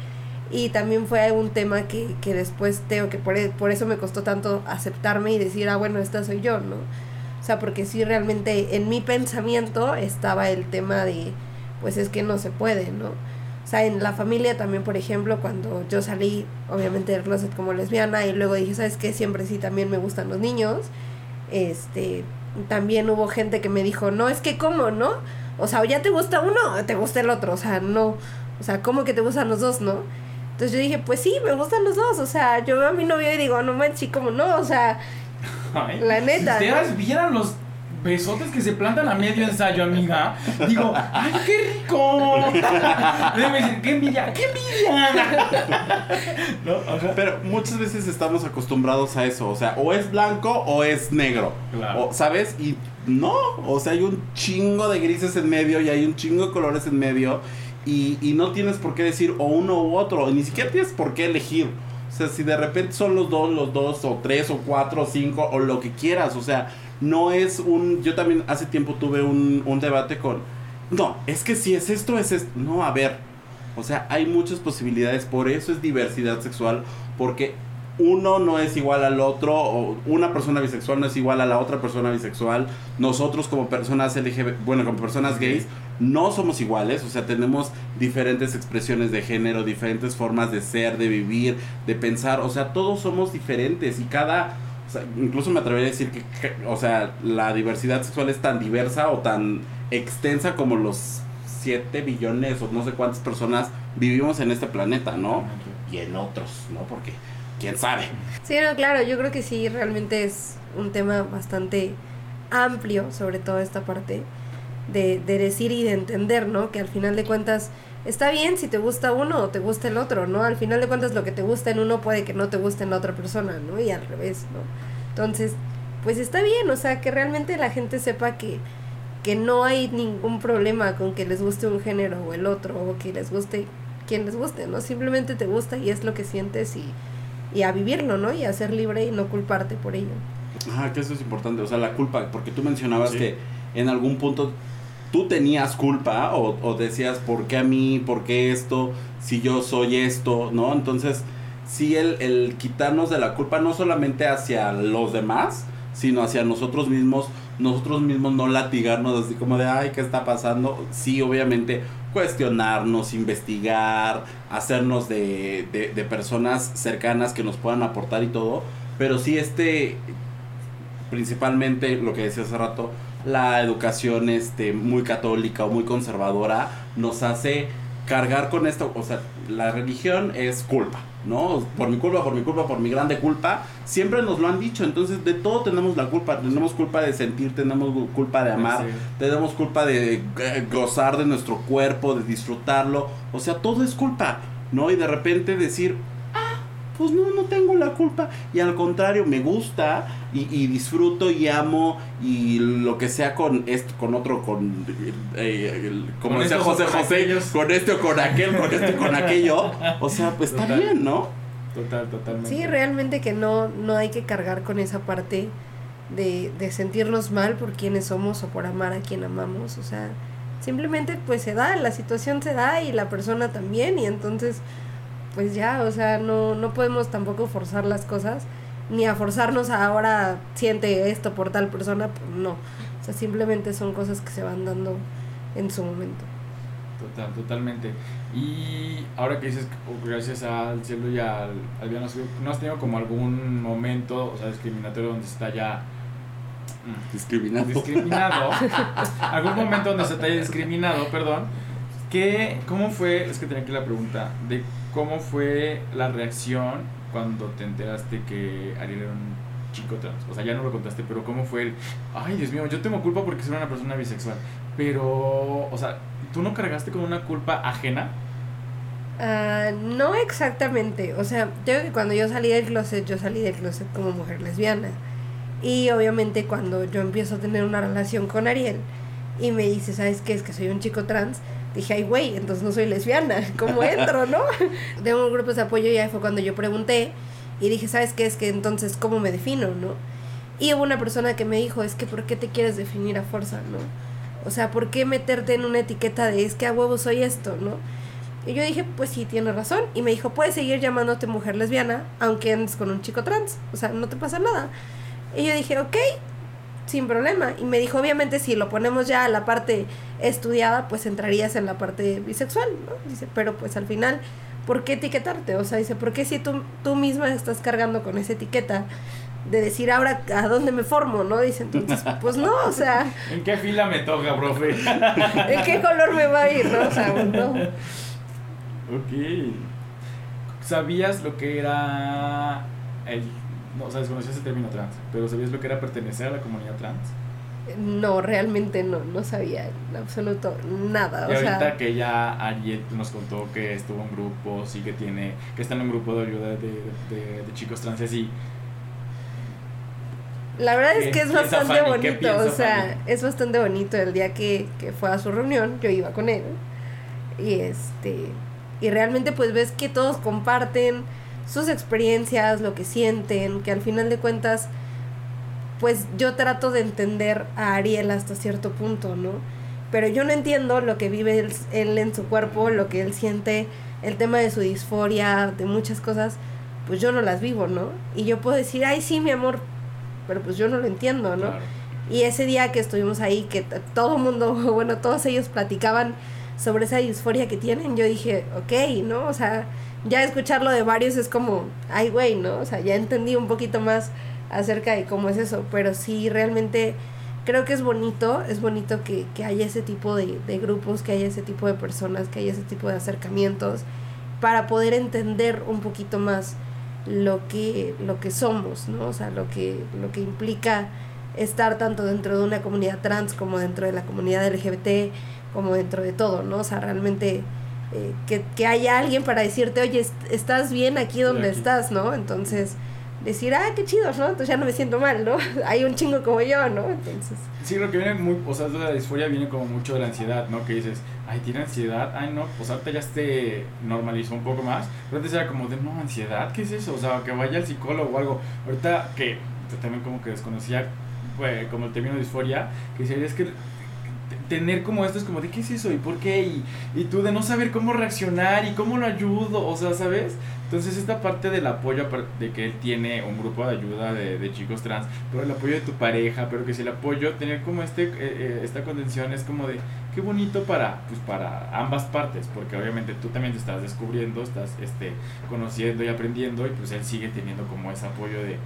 y también fue un tema que, que después tengo que por, eso me costó tanto aceptarme y decir, ah, bueno, esta soy yo, ¿no? O sea, porque sí realmente en mi pensamiento estaba el tema de, pues es que no se puede, ¿no? O sea, en la familia también, por ejemplo, cuando yo salí, obviamente del closet como lesbiana y luego dije, ¿sabes qué? Siempre sí también me gustan los niños. Este, también hubo gente que me dijo, no, es que cómo, ¿no? O sea, o ya te gusta uno o te gusta el otro, o sea, no, o sea, ¿cómo que te gustan los dos, no? Entonces yo dije, pues sí, me gustan los dos, o sea, yo veo a mi novio y digo, no manches, ¿cómo no? O sea,
Ay,
La neta,
Si
¿no?
ustedes vieran los besotes que se plantan a medio ensayo, amiga, digo, ¡ay, qué rico! Debe decir, ¡qué envidia! ¡Qué envidia! ¿No?
Pero muchas veces estamos acostumbrados a eso, o sea, o es blanco o es negro,
Claro.
o, ¿sabes? Y no, o sea, hay un chingo de grises en medio y hay un chingo de colores en medio y, no tienes por qué decir o uno u otro, ni siquiera tienes por qué elegir. O sea, si de repente son los dos, los dos, o tres, o cuatro, o cinco, o lo que quieras, o sea, no es un... Yo también hace tiempo tuve un, un debate con... No, es que si es esto, es esto. No, a ver, o sea, hay muchas posibilidades, por eso es diversidad sexual, porque uno no es igual al otro, o una persona bisexual no es igual a la otra persona bisexual. Nosotros como personas LGBT, bueno, como personas gays, no somos iguales, o sea, tenemos diferentes expresiones de género, diferentes formas de ser, de vivir, de pensar, o sea, todos somos diferentes y cada... o sea, incluso me atrevería a decir que, que, o sea, la diversidad sexual es tan diversa o tan extensa como los 7 billones o no sé cuántas personas vivimos en este planeta, ¿no? Y en otros, ¿no? Porque, ¿quién sabe?
Sí, no, claro, yo creo que sí, realmente es un tema bastante amplio, sobre todo esta parte de, de decir y de entender, ¿no? Que al final de cuentas está bien si te gusta uno o te gusta el otro, ¿no? Al final de cuentas lo que te gusta en uno puede que no te guste en la otra persona, ¿no? Y al revés, ¿no? Entonces, pues está bien, o sea, que realmente la gente sepa que, que no hay ningún problema con que les guste un género o el otro, o que les guste quien les guste, ¿no? Simplemente te gusta y es lo que sientes y, y a vivirlo, ¿no? Y a ser libre y no culparte por ello.
Ajá, que eso es importante, o sea, la culpa, porque tú mencionabas
Sí.
que en algún punto tú tenías culpa o, o decías, ¿por qué a mí? ¿Por qué esto? Si yo soy esto, ¿no? Entonces, sí, el, el quitarnos de la culpa no solamente hacia los demás, sino hacia nosotros mismos, nosotros mismos no latigarnos así como de, ay, ¿qué está pasando? Sí, obviamente, cuestionarnos, investigar, hacernos de, de, personas cercanas que nos puedan aportar y todo, pero sí este principalmente lo que decía hace rato, la educación este, muy católica o muy conservadora nos hace cargar con esto, o sea, la religión es culpa, ¿no? Por mi culpa, por mi culpa, por mi grande culpa, siempre nos lo han dicho, entonces de todo tenemos la culpa, tenemos culpa de sentir, tenemos culpa de amar,
Sí.
tenemos culpa de eh, gozar de nuestro cuerpo, de disfrutarlo, o sea, todo es culpa, ¿no? Y de repente decir, pues no, no tengo la culpa, y al contrario, me gusta y, y disfruto y amo y lo que sea con esto, con otro, con, eh, el- como
Con
decía José
con
José,
aquellos.
con este o con aquel, con este o con aquello, o sea, pues está
Total.
bien, ¿no?
Total, totalmente.
Sí, realmente que no, no hay que cargar con esa parte de, de sentirnos mal por quienes somos o por amar a quien amamos. O sea, simplemente pues se da, la situación se da y la persona también y entonces pues ya, o sea, no, no podemos tampoco forzar las cosas ni a forzarnos a ahora siente esto por tal persona, pues no. O sea, simplemente son cosas que se van dando en su momento.
Total, totalmente. Y ahora que dices, que, oh, gracias al cielo y al, al bien, ¿no has tenido como algún momento, o sea, discriminatorio donde se te haya mm,
Discriminado.
discriminado? algún momento donde se te haya discriminado, perdón. ¿Qué, ¿Cómo fue, es que tenía aquí la pregunta, de cómo fue la reacción cuando te enteraste que Ariel era un chico trans? O sea, ya no lo contaste, pero ¿cómo fue el, ay Dios mío, yo tengo culpa porque soy una persona bisexual? Pero, o sea, ¿tú no cargaste con una culpa ajena?
Ah, no exactamente, o sea, yo creo que cuando yo salí del closet, yo salí del closet como mujer lesbiana. Y obviamente cuando yo empiezo a tener una relación con Ariel y me dice, ¿sabes qué? Es que soy un chico trans. Dije, ay, güey, entonces no soy lesbiana. ¿Cómo entro, no? De un grupo de apoyo ya fue cuando yo pregunté y dije, ¿sabes qué? Es que entonces, ¿cómo me defino, no? Y hubo una persona que me dijo, es que ¿por qué te quieres definir a fuerza, no? O sea, ¿por qué meterte en una etiqueta de es que a huevo soy esto, no? Y yo dije, pues sí, tiene razón. Y me dijo, puedes seguir llamándote mujer lesbiana, aunque andes con un chico trans. O sea, no te pasa nada. Y yo dije, ok, sin problema. Y me dijo, obviamente, si lo ponemos ya a la parte estudiada, pues entrarías en la parte bisexual, ¿no? Dice, pero pues al final, ¿por qué etiquetarte? O sea, dice, ¿por qué si tú, tú misma estás cargando con esa etiqueta? de decir ahora a dónde me formo, ¿no? Dice entonces, pues no, o sea.
¿En qué fila me toca, profe?
¿En qué color me va a ir, no? O sea, no.
Ok. ¿Sabías lo que era el... No, o sea, desconocías el término trans, pero ¿sabías lo que era pertenecer a la comunidad trans?
No, realmente no, no sabía en absoluto nada.
Y
o
ahorita
sea,
que ya Ariel nos contó que estuvo en grupo, sí que tiene, que está en un grupo de ayuda de, de, de chicos trans y así.
la verdad es
¿Qué
que es bastante bonito, o sea,
Fanny?
es bastante bonito el día que, que fue a su reunión, yo iba con él. Y este y realmente pues ves que todos comparten sus experiencias, lo que sienten, que al final de cuentas pues yo trato de entender a Ariel hasta cierto punto, ¿no? Pero yo no entiendo lo que vive él, él en su cuerpo, lo que él siente, el tema de su disforia, de muchas cosas, pues yo no las vivo, ¿no? Y yo puedo decir, ay, sí, mi amor, pero pues yo no lo entiendo, ¿no?
Claro.
Y ese día que estuvimos ahí, que todo el mundo, bueno, todos ellos platicaban sobre esa disforia que tienen, yo dije, ok, ¿no? O sea, ya escucharlo de varios es como, ay, güey, ¿no? O sea, ya entendí un poquito más acerca de cómo es eso, pero sí, realmente creo que es bonito, es bonito que, que haya ese tipo de, de grupos, que haya ese tipo de personas, que haya ese tipo de acercamientos, para poder entender un poquito más lo que, lo que somos, ¿no? O sea, lo que, lo que implica estar tanto dentro de una comunidad trans como dentro de la comunidad LGBT, como dentro de todo, ¿no? O sea, realmente eh, que, que haya alguien para decirte, oye, est- estás bien aquí donde
aquí.
estás, ¿no? Entonces, decir, ah, qué chido, ¿no? Entonces ya no me siento mal, ¿no? Hay un chingo como yo, ¿no? Entonces,
Sí, lo que viene muy, o sea, de la disforia viene como mucho de la ansiedad, ¿no? Que dices, ay, tiene ansiedad, ay, no, pues ahorita ya se normalizó un poco más, pero antes era como de, no, ansiedad, ¿qué es eso? O sea, que vaya al psicólogo o algo. Ahorita que también como que desconocía, pues, como el término disforia, que decía, es que tener como esto es como de, ¿qué es eso? ¿Y por qué? Y, y tú de no saber cómo reaccionar y cómo lo ayudo, o sea, ¿sabes? Entonces esta parte del apoyo, de que él tiene un grupo de ayuda de, de chicos trans, pero el apoyo de tu pareja, pero que si el apoyo, tener como este, eh, eh, esta contención es como de, qué bonito para, pues para ambas partes, porque obviamente tú también te estás descubriendo, estás este, conociendo y aprendiendo, y pues él sigue teniendo como ese apoyo de,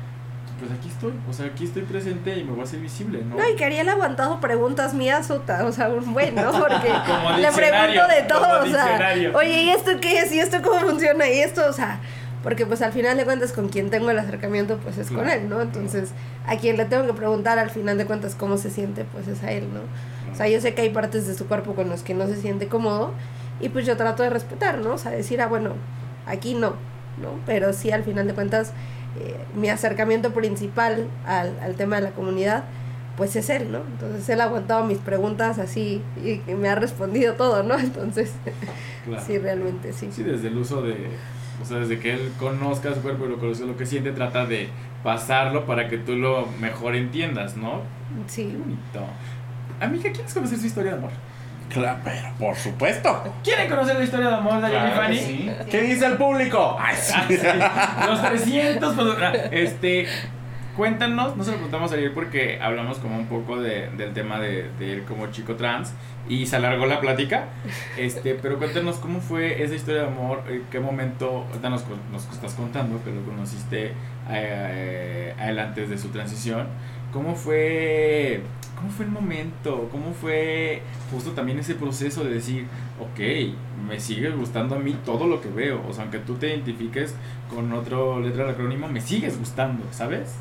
pues aquí estoy, o sea, aquí estoy presente y me voy a hacer visible, ¿no?
no, y que Ariel ha aguantado preguntas mías, puta, o sea, un buen, ¿no? Porque
Como
le pregunto de todo, o sea, oye, ¿y esto qué es? ¿Y esto cómo funciona? ¿Y esto? O sea, porque pues al final de cuentas con quien tengo el acercamiento pues es con él, ¿no? Entonces, a quien le tengo que preguntar al final de cuentas cómo se siente, pues es a él, ¿no? O sea, yo sé que hay partes de su cuerpo con los que no se siente cómodo y pues yo trato de respetar, ¿no? O sea, decir, ah, bueno, aquí no, ¿no? Pero sí, al final de cuentas, eh, mi acercamiento principal al, al tema de la comunidad, pues es él, ¿no? Entonces él ha aguantado mis preguntas así y, me ha respondido todo, ¿no? Entonces,
Claro.
sí, realmente sí.
Sí, desde el uso de, o sea, desde que él conozca su cuerpo y lo conoce lo que siente, trata de pasarlo para que tú lo mejor entiendas, ¿no? Qué
Sí.
bonito. Amiga, ¿quieres conocer su historia de amor?
Claro, pero por supuesto.
¿Quieren conocer la historia de amor de Jenny
Claro
Fanny?
sí. ¿Qué dice el público? Ay, sí.
Ah, sí. Los 300. pues, Este, cuéntanos, no se lo preguntamos a Ariel porque hablamos como un poco de, del tema de, de él como chico trans y se alargó la plática. Este, pero cuéntanos cómo fue esa historia de amor, en qué momento, ahorita nos, estás contando que lo conociste eh, a él antes de su transición. ¿Cómo fue, ¿Cómo fue el momento? ¿Cómo fue justo también ese proceso de decir, ok, me sigue gustando a mí todo lo que veo? O sea, aunque tú te identifiques con otra letra del acrónimo, me sigues gustando, ¿sabes?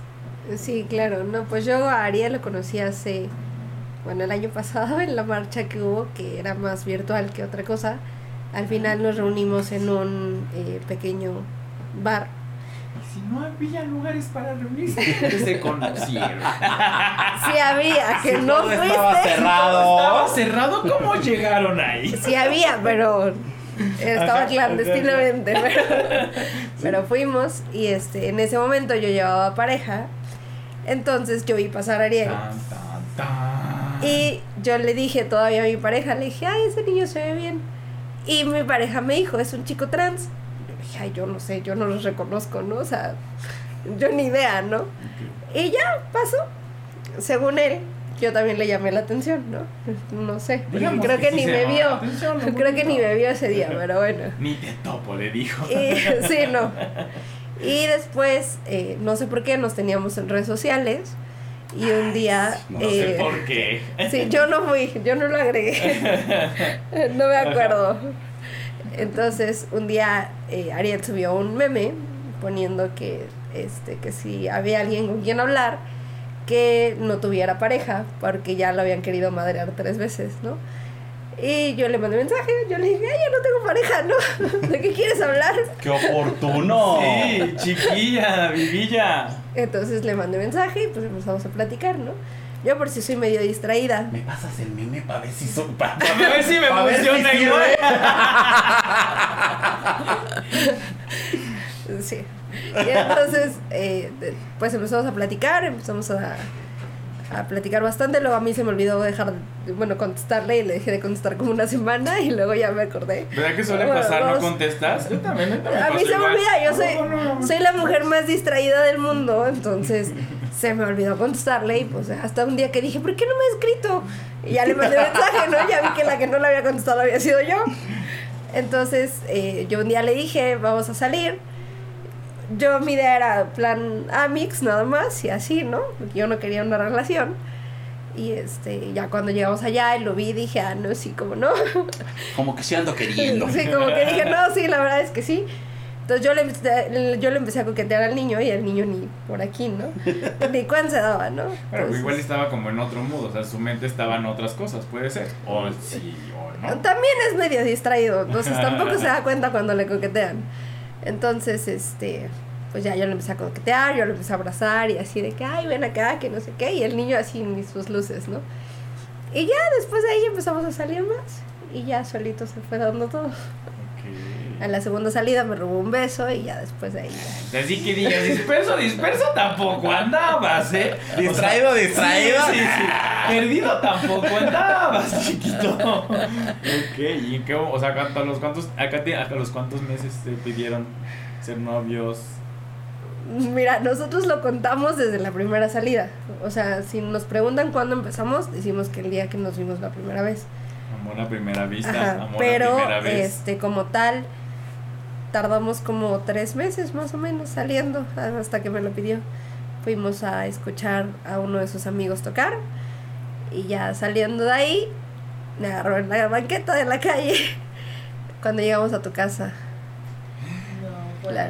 Sí, claro, no, pues yo a Ariel lo conocí hace, bueno, el año pasado en la marcha que hubo, que era más virtual que otra cosa. Al final nos reunimos en un eh, pequeño bar
Y si no había lugares para reunirse, se conocieron.
Sí había, que no
todo estaba
fuiste.
cerrado.
Estaba cerrado, ¿cómo llegaron ahí?
Sí había, pero estaba
Ajá,
clandestinamente, pero, pero fuimos y este en ese momento yo llevaba pareja, entonces yo vi pasar a Ariel
Tan, tan, tan.
y yo le dije todavía a mi pareja, le dije, ay, ese niño se ve bien. Y mi pareja me dijo, es un chico trans. Dije, ay, yo no sé, yo no los reconozco, ¿no? O sea, yo ni idea, ¿no? Y ya pasó. Según él, yo también le llamé la atención, ¿no? No sé.
Digamos
creo
que
que,
sí
ni me vio.
atención,
Creo que ni me vio ese día, pero bueno.
Ni te topo, le dijo.
Y, sí, no. Y después, eh, no sé por qué, nos teníamos en redes sociales. Y un día.
No
No sé
eh,
por qué.
Sí, yo no fui, yo no lo agregué. no me acuerdo. Entonces, un día eh, Ariel subió un meme poniendo que, este, que si había alguien con quien hablar, que no tuviera pareja, porque ya lo habían querido madrear tres veces, ¿no? Y yo le mandé mensaje, yo le dije, ay, yo no tengo pareja, ¿no? ¿De qué quieres hablar?
¡Qué oportuno!
Sí, chiquilla, vivilla.
Entonces le mandé mensaje y pues empezamos a platicar, ¿no? Yo por si soy medio distraída,
¿Me pasas el meme para ver si son para
A ver si me
pa' si
funciona igual.
Sí. Y entonces, eh, pues empezamos a platicar, empezamos a, a platicar bastante. Luego a mí se me olvidó dejar, de- bueno, contestarle y le dejé de contestar como una semana y luego ya me acordé.
¿Verdad que suele
Bueno,
pasar? ¿No contestas? Yo también. ahorita me
A mí se me olvida, yo soy,
No, no, no.
soy la mujer más distraída del mundo, entonces se me olvidó contestarle y pues hasta un día que dije, ¿por qué no me ha escrito? Y ya le mandé mensaje, ¿no? Ya vi que la que no le había contestado había sido yo. Entonces eh, yo un día le dije, vamos a salir. Yo mi idea era plan Amix nada más y así, ¿no? Porque yo no quería una relación. Y este, ya cuando llegamos allá y lo vi, dije, ah, no, sí, como no.
Como que sí ando queriendo.
Sí, como que dije, no, sí, la verdad es que sí. Entonces yo le, yo le empecé a coquetear al niño y el niño ni por aquí, ¿no? Ni cuándo se daba, ¿no?
Pero
Entonces,
igual estaba como en otro mood, o sea, su mente estaba en otras cosas, puede ser. O sí, o no.
También es medio distraído, entonces tampoco se da cuenta cuando le coquetean. Entonces, este, pues ya yo le empecé a coquetear, yo le empecé a abrazar y así de que, ay, ven acá, que no sé qué, y el niño así ni sus luces, ¿no? Y ya después de ahí empezamos a salir más y ya solito se fue dando todo. A la segunda salida me robó un beso y ya después de ahí ya.
Así que digas, disperso, disperso tampoco andabas, ¿eh?
Distraído,
O sea,
distraído.
Sí, sí, sí. Perdido tampoco andabas, chiquito. Ok, ¿y en qué, o sea, a los cuántos, acá te- a los cuántos meses te pidieron ser novios?
Mira, nosotros lo contamos desde la primera salida. O sea, si nos preguntan cuándo empezamos, decimos que el día que nos vimos la primera vez.
Amor a primera vista,
Ajá,
amor
pero
a primera vez.
este como tal tardamos como tres meses más o menos saliendo hasta que me lo pidió. Fuimos a escuchar a uno de sus amigos tocar y ya saliendo de ahí me agarró en la banqueta de la calle cuando llegamos a tu casa.
No, pues,
La-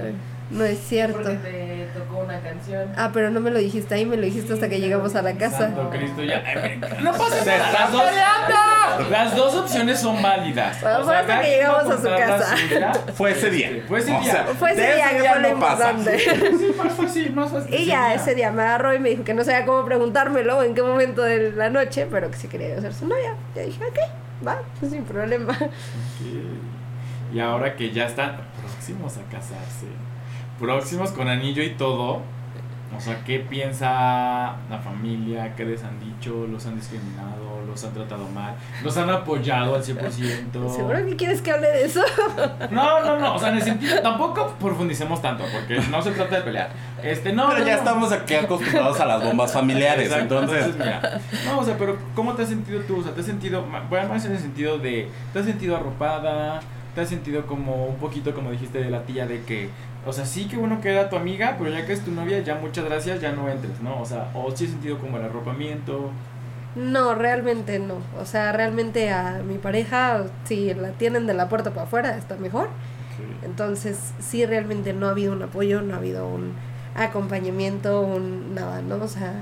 no es cierto.
Porque te tocó una canción.
Ah, pero no me lo dijiste ahí, me lo dijiste hasta que llegamos a la casa.
Santo Cristo, ya. No pasa nada. Las dos, las dos opciones son válidas.
Bueno,
O
fue
sea,
hasta que llegamos a su casa.
suya.
Fue ese día.
Fue ese
O
día.
sea,
Fue ese
de
día que fue lo
no pasa.
Sí, fácil, más fácil.
Y ya ese día me agarró y me dijo que no sabía cómo preguntármelo o en qué momento de la noche, pero que si quería ser su novia. Ya dije, ok, va, pues sin problema.
Ok. Y ahora que ya están próximos a casarse, próximos con anillo y todo, o sea, ¿qué piensa la familia? ¿Qué les han dicho? ¿Los han discriminado? ¿Los han tratado mal? ¿Los han apoyado al 100%?
¿Seguro que quieres que hable de eso?
No, no, no, o sea, en el sentido, tampoco profundicemos tanto, porque no se trata de pelear. Este, no,
Pero
no,
ya
no.
estamos aquí acostumbrados a las bombas familiares,
Exacto,
entonces.
mira, no, o sea, pero ¿cómo te has sentido tú? O sea, ¿te has sentido, bueno, más en el sentido de, ¿te has sentido arropada? ¿Te has sentido como un poquito, como dijiste, de la tía de que, o sea, sí, que bueno que era tu amiga, pero ya que es tu novia, ya muchas gracias, ya no entres, ¿no? O sea, o sí has sentido como el arropamiento.
No, realmente no. O sea, realmente a mi pareja, si la tienen de la puerta para afuera, está mejor. Entonces, sí, realmente no ha habido un apoyo, no ha habido un acompañamiento, un nada, ¿no? O sea,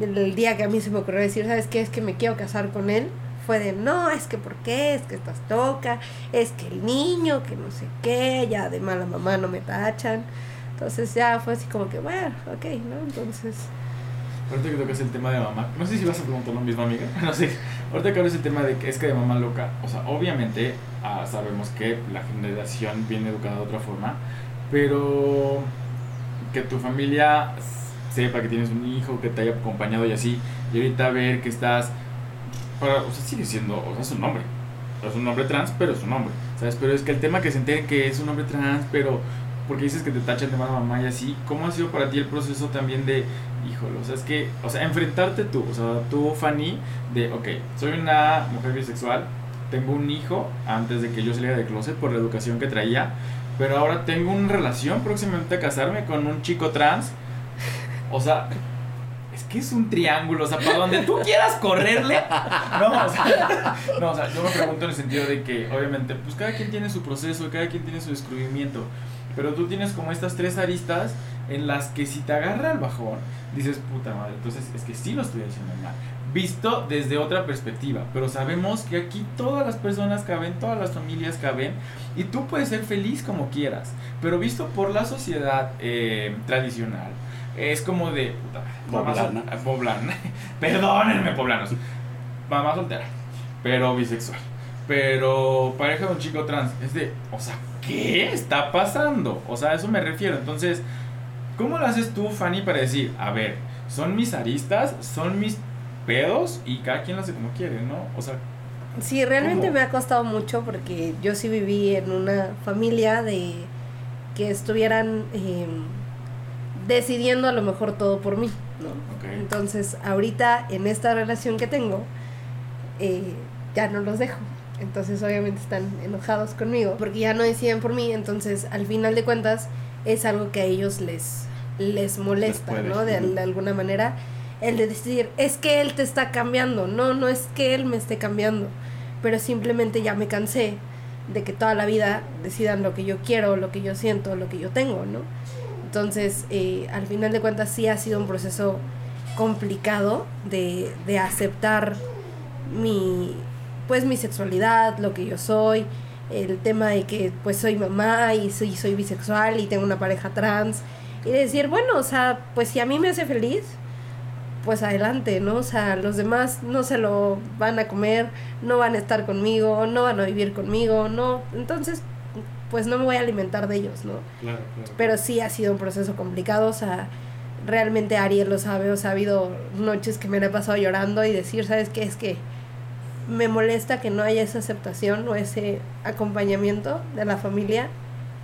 el, el día que a mí se me ocurrió decir, ¿sabes qué? Es que me quiero casar con él, fue de, no, es que ¿por qué? Es que estás toca, es que el niño, que no sé qué, ya de mala mamá no me tachan. Entonces ya fue así como que, bueno, ok, ¿no? Entonces,
Ahorita que tocas el tema de mamá, no sé si vas a preguntar lo mismo, amiga. No sé. Ahorita que hablas el tema de que es que de mamá loca, o sea, obviamente ah, sabemos que la generación viene educada de otra forma, pero que tu familia sepa que tienes un hijo, que te haya acompañado y así, y ahorita ver que estás. Para, o sea, sigue siendo, o sea, es un hombre. Es un hombre trans, pero es un hombre. ¿Sabes? Pero es que el tema que se enteren que es un hombre trans, pero porque dices que te tachan de mala mamá y así, ¿cómo ha sido para ti el proceso también de, híjole, o sea, es que, o sea, enfrentarte tú, o sea, tú, Fanny, de, ok, soy una mujer bisexual, tengo un hijo antes de que yo saliera de closet por la educación que traía, pero ahora tengo una relación próximamente a casarme con un chico trans, o sea, es que es un triángulo, o sea, para donde tú quieras correrle. No, o sea, no, o sea, yo me pregunto en el sentido de que, obviamente, pues cada quien tiene su proceso, cada quien tiene su descubrimiento. Pero tú tienes como estas tres aristas en las que si te agarra el bajón, dices, puta madre, entonces es que sí lo estoy haciendo mal. Visto desde otra perspectiva, pero sabemos que aquí todas las personas caben, todas las familias caben, y tú puedes ser feliz como quieras. Pero visto por la sociedad eh, tradicional, es como de. Puta, sol-
Poblana.
ah, poblana. Perdónenme, poblanos. Mamá soltera, pero bisexual. Pero pareja de un chico trans. Es de. O sea, ¿qué está pasando? O sea, a eso me refiero. Entonces, ¿cómo lo haces tú, Fanny, para decir, a ver, son mis aristas, son mis pedos y cada quien lo hace como quiere, ¿no? O sea,
Sí, realmente
¿Cómo?
me ha costado mucho porque yo sí viví en una familia de que estuvieran eh, decidiendo a lo mejor todo por mí, ¿no? Entonces, ahorita en esta relación que tengo, eh, ya no los dejo. Entonces, obviamente están enojados conmigo porque ya no deciden por mí. Entonces, al final de cuentas, es algo que a ellos les, les molesta, ¿no? De, de alguna manera, el de decir, es que él te está cambiando. No, no es que él me esté cambiando, pero simplemente ya me cansé de que toda la vida decidan lo que yo quiero, lo que yo siento, lo que yo tengo, ¿no? Entonces, eh, al final de cuentas, sí ha sido un proceso complicado de, de aceptar mi, pues, mi sexualidad, lo que yo soy, el tema de que pues soy mamá y soy, soy bisexual y tengo una pareja trans y decir, bueno, o sea, pues si a mí me hace feliz, pues adelante, ¿no? O sea, los demás no se lo van a comer, no van a estar conmigo, no van a vivir conmigo, no, entonces, pues no me voy a alimentar de ellos, ¿no?
claro, claro.
Pero sí ha sido un proceso complicado, o sea, realmente Ariel lo sabe, o sea, ha habido noches que me la he pasado llorando y decir, ¿sabes qué? Es que me molesta que no haya esa aceptación o ese acompañamiento de la familia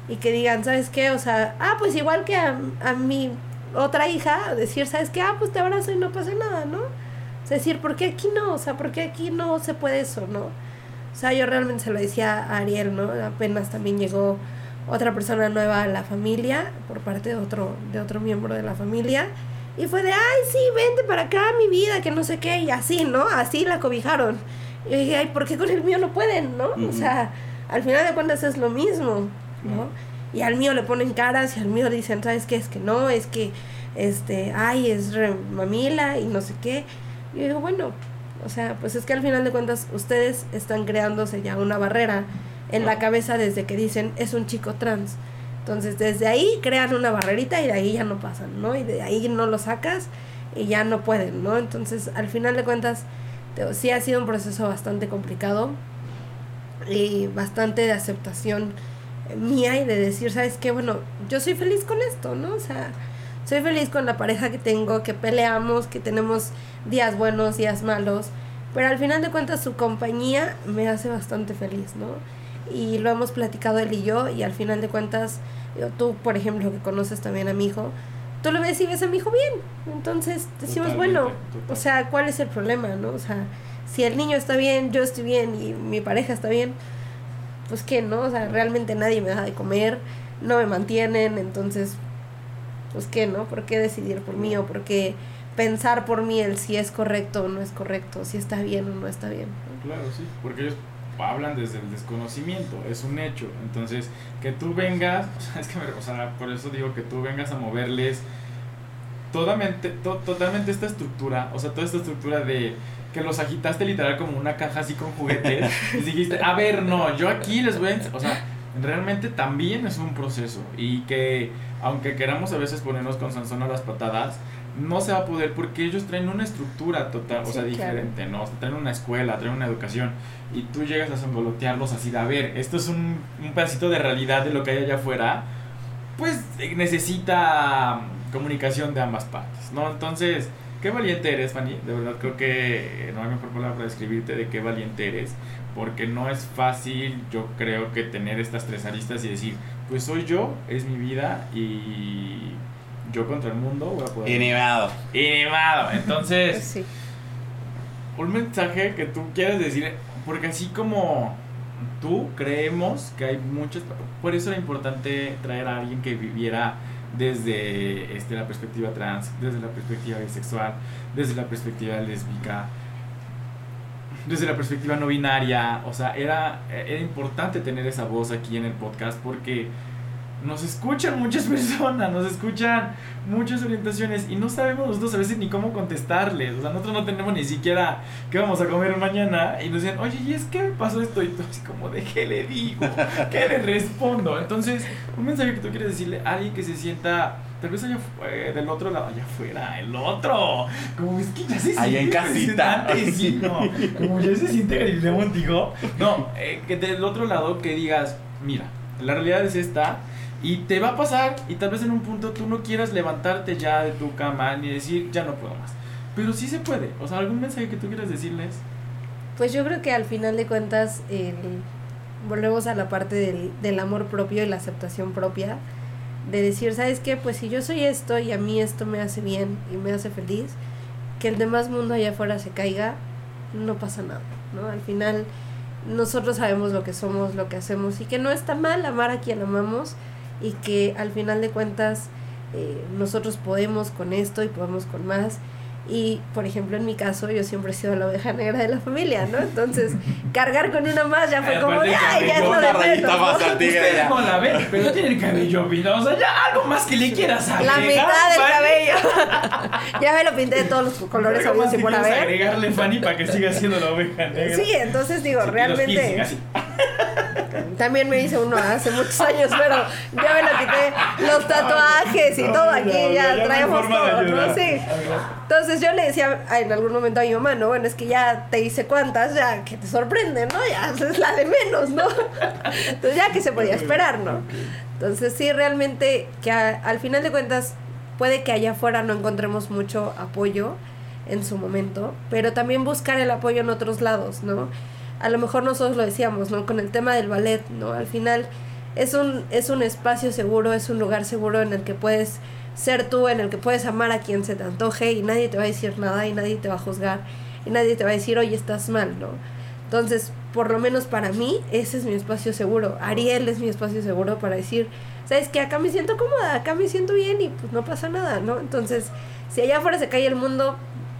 y que digan, ¿sabes qué? O sea, ah, pues igual que a, a mi otra hija, decir, ¿sabes qué? Ah, pues te abrazo y no pasa nada, ¿no? O sea, decir, ¿por qué aquí no? O sea, ¿por qué aquí no se puede eso, no? O sea, yo realmente se lo decía a Ariel, ¿no? Apenas también llegó otra persona nueva a la familia por parte de otro, de otro miembro de la familia. Y fue de, ay, sí, vente para acá, mi vida, que no sé qué, y así, ¿no? Así la cobijaron. Y dije, ay, ¿por qué con el mío no pueden, no? O
Ujú.
sea, al final de cuentas es lo mismo, ¿no? Y al mío le ponen caras y al mío le dicen, ¿sabes qué? Es que no, es que, este, ay, es re mamila y no sé qué. Y yo digo, bueno, o sea, pues es que al final de cuentas ustedes están creándose ya una barrera en la cabeza desde que dicen es un chico trans. Entonces desde ahí crean una barrerita y de ahí ya no pasan, ¿no? Y de ahí no lo sacas y ya no pueden, ¿no? Entonces al final de cuentas te sí ha sido un proceso bastante complicado y bastante de aceptación mía y de decir, ¿sabes qué? Bueno, yo soy feliz con esto, ¿no? O sea, soy feliz con la pareja que tengo, que peleamos, que tenemos días buenos, días malos, pero al final de cuentas su compañía me hace bastante feliz, ¿no? Y lo hemos platicado él y yo y al final de cuentas, yo- tú, por ejemplo, que conoces también a mi hijo, tú lo ves y ves a mi hijo bien. Entonces decimos,
Totalmente,
bueno,
total.
o sea, ¿cuál es el problema, no? O sea, si el niño está bien, yo estoy bien y mi pareja está bien, pues qué, ¿no? O sea, realmente nadie me da de comer, no me mantienen, entonces, pues qué, ¿no? ¿Por qué decidir por mí o por qué pensar por mí el si es correcto o no es correcto, si está bien o no está bien? ¿no?
Claro, sí, porque ellos hablan desde el desconocimiento, es un hecho. Entonces, que tú vengas, o sea, es que me- o sea, por eso digo que tú vengas a moverles totalmente, to- totalmente esta estructura, o sea, toda esta estructura de que los agitaste literal como una caja así con juguetes y dijiste, a ver, no, yo aquí les voy a, ens- o sea, realmente también es un proceso y que aunque queramos a veces ponernos con Sansón a las patadas, no se va a poder porque ellos traen una estructura total, o
Sí,
sea,
claro.
diferente, ¿no? Traen una escuela, traen una educación y tú llegas a sangolotearlos así de, a ver, esto es un, un pedacito de realidad de lo que hay allá afuera, pues eh, necesita comunicación de ambas partes, ¿no? Entonces, qué valiente eres, Fanny, de verdad creo que no hay mejor palabra para describirte de qué valiente eres, porque no es fácil, yo creo que tener estas tres aristas y decir, pues soy yo, es mi vida y yo contra el mundo voy a poder...
Inimado.
Inimado. Entonces,
Pues sí.
un mensaje que tú quieras decir, porque así como tú creemos que hay muchos, por eso era importante traer a alguien que viviera desde este, la perspectiva trans, desde la perspectiva bisexual, desde la perspectiva lésbica, desde la perspectiva no binaria, o sea, era, era importante tener esa voz aquí en el podcast porque nos escuchan muchas personas, nos escuchan muchas orientaciones y no sabemos nosotros a veces ni cómo contestarles. O sea, nosotros no tenemos ni siquiera qué vamos a comer mañana y nos dicen, oye, ¿y es que me pasó esto? Y tú así como, ¿de qué le digo? ¿Qué le respondo? Entonces, un mensaje que tú quieres decirle a alguien que se sienta tal vez allá fu- eh, del otro lado, allá afuera, el otro. Como es que ya se
Allá en
siente
casita.
sí, no. Como ya se siente Galileo Montijo. No, eh, que del otro lado que digas, mira, la realidad es esta y te va a pasar y tal vez en un punto tú no quieras levantarte ya de tu cama ni decir, ya no puedo más. Pero sí se puede. O sea, algún mensaje que tú quieras decirles.
Pues yo creo que al final de cuentas el- volvemos a la parte del, del amor propio y la aceptación propia. De decir, ¿sabes qué? Pues si yo soy esto y a mí esto me hace bien y me hace feliz, que el demás mundo allá afuera se caiga, no pasa nada, ¿no? Al final nosotros sabemos lo que somos, lo que hacemos y que no está mal amar a quien amamos y que al final de cuentas eh, nosotros podemos con esto y podemos con más. Y, por ejemplo, en mi caso, yo siempre he sido la oveja negra de la familia, ¿no? Entonces, cargar con una más ya fue como, ¡ay, ya es lo de
una rayita
menos",
más
¿no?
al tigre
no la ven, pero tiene el cabello pintado. O sea, ya algo más que le quieras agregar.
La mitad del cabello. ya me lo pinté de todos los colores habidos y por haber.
agregarle, Fanny, para que siga siendo la oveja negra.
Sí, entonces digo,
Sí, y los
realmente. también me hice uno hace muchos años, pero ya me lo quité. Los tatuajes y todo aquí,
ya,
traemos todo, ¿no? Sí. Entonces yo le decía en algún momento a mi mamá, ¿no? Bueno, es que ya te hice cuántas, ya que te sorprende, ¿no? Ya es la de menos, ¿no? Entonces ya que se podía esperar, ¿no? Entonces sí, realmente que a- al final de cuentas puede que allá afuera no encontremos mucho apoyo en su momento, pero también buscar el apoyo en otros lados, ¿no? A lo mejor nosotros lo decíamos, ¿no? Con el tema del ballet, ¿no? Al final es un, es un espacio seguro, es un lugar seguro en el que puedes ser tú, en el que puedes amar a quien se te antoje y nadie te va a decir nada y nadie te va a juzgar y nadie te va a decir, oye, estás mal, ¿no? Entonces, por lo menos para mí, ese es mi espacio seguro. Ariel es mi espacio seguro para decir, ¿sabes qué? Acá me siento cómoda, acá me siento bien y pues no pasa nada, ¿no? Entonces, si allá afuera se cae el mundo,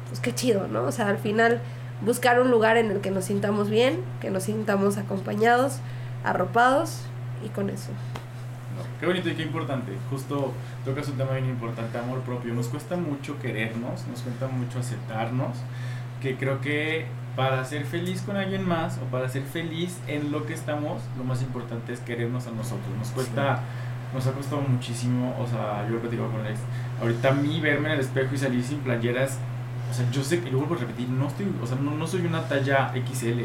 pues qué chido, ¿no? O sea, al final buscar un lugar en el que nos sintamos bien, que nos sintamos acompañados, arropados y con eso.
Qué bonito y qué importante. Justo tocas un tema bien importante, amor propio. Nos cuesta mucho querernos, nos cuesta mucho aceptarnos, que creo que para ser feliz con alguien más o para ser feliz en lo que estamos, lo más importante es querernos a nosotros. Nos cuesta, nos ha costado muchísimo, o sea, yo lo platico con Alex, ahorita a mí verme en el espejo y salir sin playeras, o sea, yo sé que, y lo vuelvo a repetir, no estoy, o sea, no, no soy una talla XL,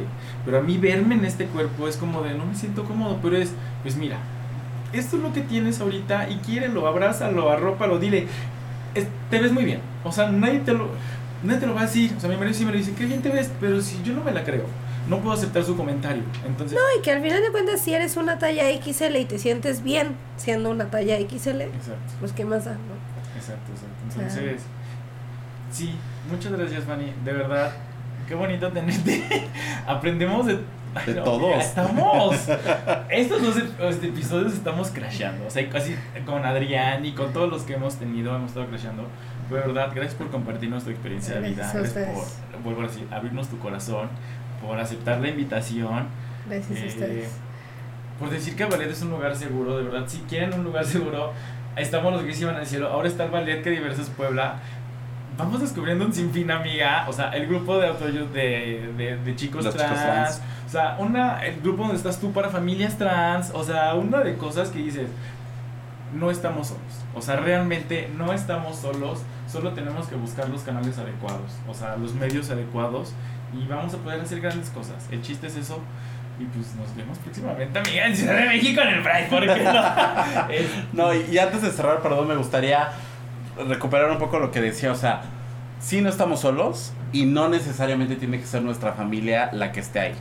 pero a mí verme en este cuerpo es como de, no me siento cómodo, pero es, pues mira, esto es lo que tienes ahorita y quiérelo, abrázalo, arrópalo, dile, es- te ves muy bien. O sea, nadie te lo, nadie te lo va a decir. O sea, mi marido sí me lo dice, qué bien te ves, pero si yo no me la creo, no puedo aceptar su comentario. Entonces,
No, y que al final de cuentas, si eres una talla XL y te sientes bien siendo una talla XL,
exacto,
pues qué más da, ¿no?
exacto, exacto. Entonces, sí, muchas gracias, Fanny. De verdad, qué bonito tenerte. Aprendemos de... Ay,
De
no,
todos.
ya Estamos. Estos dos este, episodios estamos crasheando. O sea, casi con Adrián y con todos los que hemos tenido, hemos estado crasheando. De verdad, gracias por compartirnos tu experiencia de vida.
Gracias a
por, vuelvo a decir, abrirnos tu corazón, por aceptar la invitación,
Gracias a
Eh,
ustedes.
por decir que el ballet es un lugar seguro. De verdad, si quieren un lugar seguro, estamos los que se iban al cielo. Ahora está el ballet que diversos Puebla. Vamos descubriendo un sinfín, amiga. O sea, el grupo de autoayuda de, de, de chicos, trans,
chicos trans.
O sea, una, el grupo donde estás tú para familias trans. O sea, una de cosas que dices, no estamos solos. O sea, realmente no estamos solos. Solo tenemos que buscar los canales adecuados. O sea, los medios adecuados. Y vamos a poder hacer grandes cosas. El chiste es eso. Y pues nos vemos próximamente, amiga, en Ciudad de México en el Pride. ¿Por qué no?
No, y antes de cerrar, perdón, me gustaría recuperar un poco lo que decía. O sea, sí no estamos solos y no necesariamente tiene que ser nuestra familia la que esté ahí.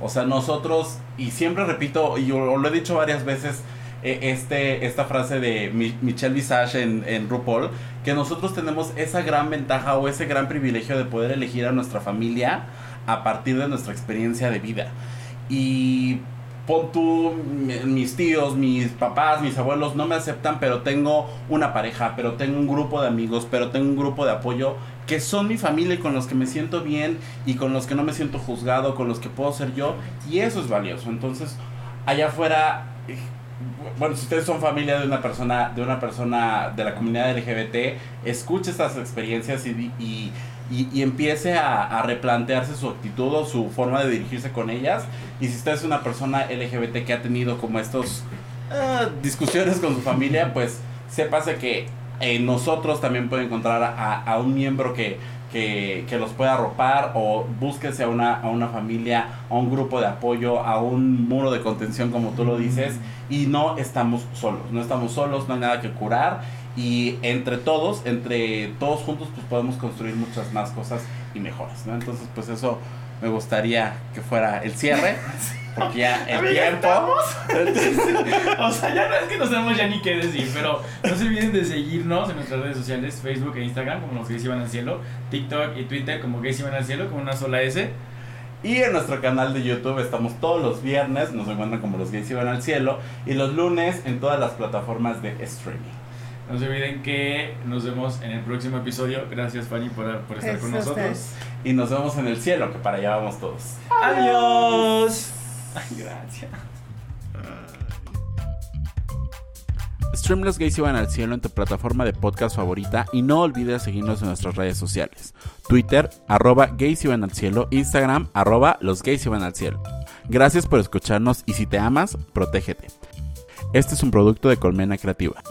O sea, nosotros, y siempre repito, y lo he dicho varias veces, eh, este, esta frase de Mi- Michelle Visage en, en RuPaul, que nosotros tenemos esa gran ventaja o ese gran privilegio de poder elegir a nuestra familia a partir de nuestra experiencia de vida. Y pon tú, mi- mis tíos, mis papás, mis abuelos no me aceptan, pero tengo una pareja, pero tengo un grupo de amigos, pero tengo un grupo de apoyo que son mi familia y con los que me siento bien y con los que no me siento juzgado, con los que puedo ser yo, y eso es valioso. Entonces, allá afuera, eh, bueno, si ustedes son familia de una persona, de una persona de la comunidad LGBT, escuche estas experiencias y, y, y- empiece a, replantearse su actitud o su forma de dirigirse con ellas. Y si usted es una persona LGBT que ha tenido como estos ah, discusiones con su familia, pues sépase que nosotros también puede encontrar a, un miembro que, que, que los pueda arropar o búsquese a una, a una familia, a un grupo de apoyo, a un muro de contención como tú lo dices y no estamos solos, no estamos solos, no hay nada que curar y entre todos, entre todos juntos pues podemos construir muchas más cosas y mejores, ¿no? Entonces pues eso me gustaría que fuera el cierre, porque ya el tiempo...
O sea, ya no es que no sabemos ya ni qué decir, pero no se olviden de seguirnos en nuestras redes sociales, Facebook e Instagram, como los gays iban al cielo, TikTok y Twitter como gays iban al cielo, con una sola S.
Y en nuestro canal de YouTube estamos todos los viernes, nos encuentran como los gays iban al cielo, y los lunes en todas las plataformas de streaming.
No se olviden que nos vemos en el próximo episodio. Gracias, Fanny, por, por estar con nosotros.
Y nos vemos en el cielo, que para allá vamos todos.
Adiós. Ay, gracias.
Stream Los Gays Iban al Cielo en tu plataforma de podcast favorita y no olvides seguirnos en nuestras redes sociales. Twitter, arroba Gays Iban al Cielo, Instagram, arroba Los Gays Iban al Cielo. Gracias por escucharnos y si te amas, protégete. Este es un producto de Colmena Creativa.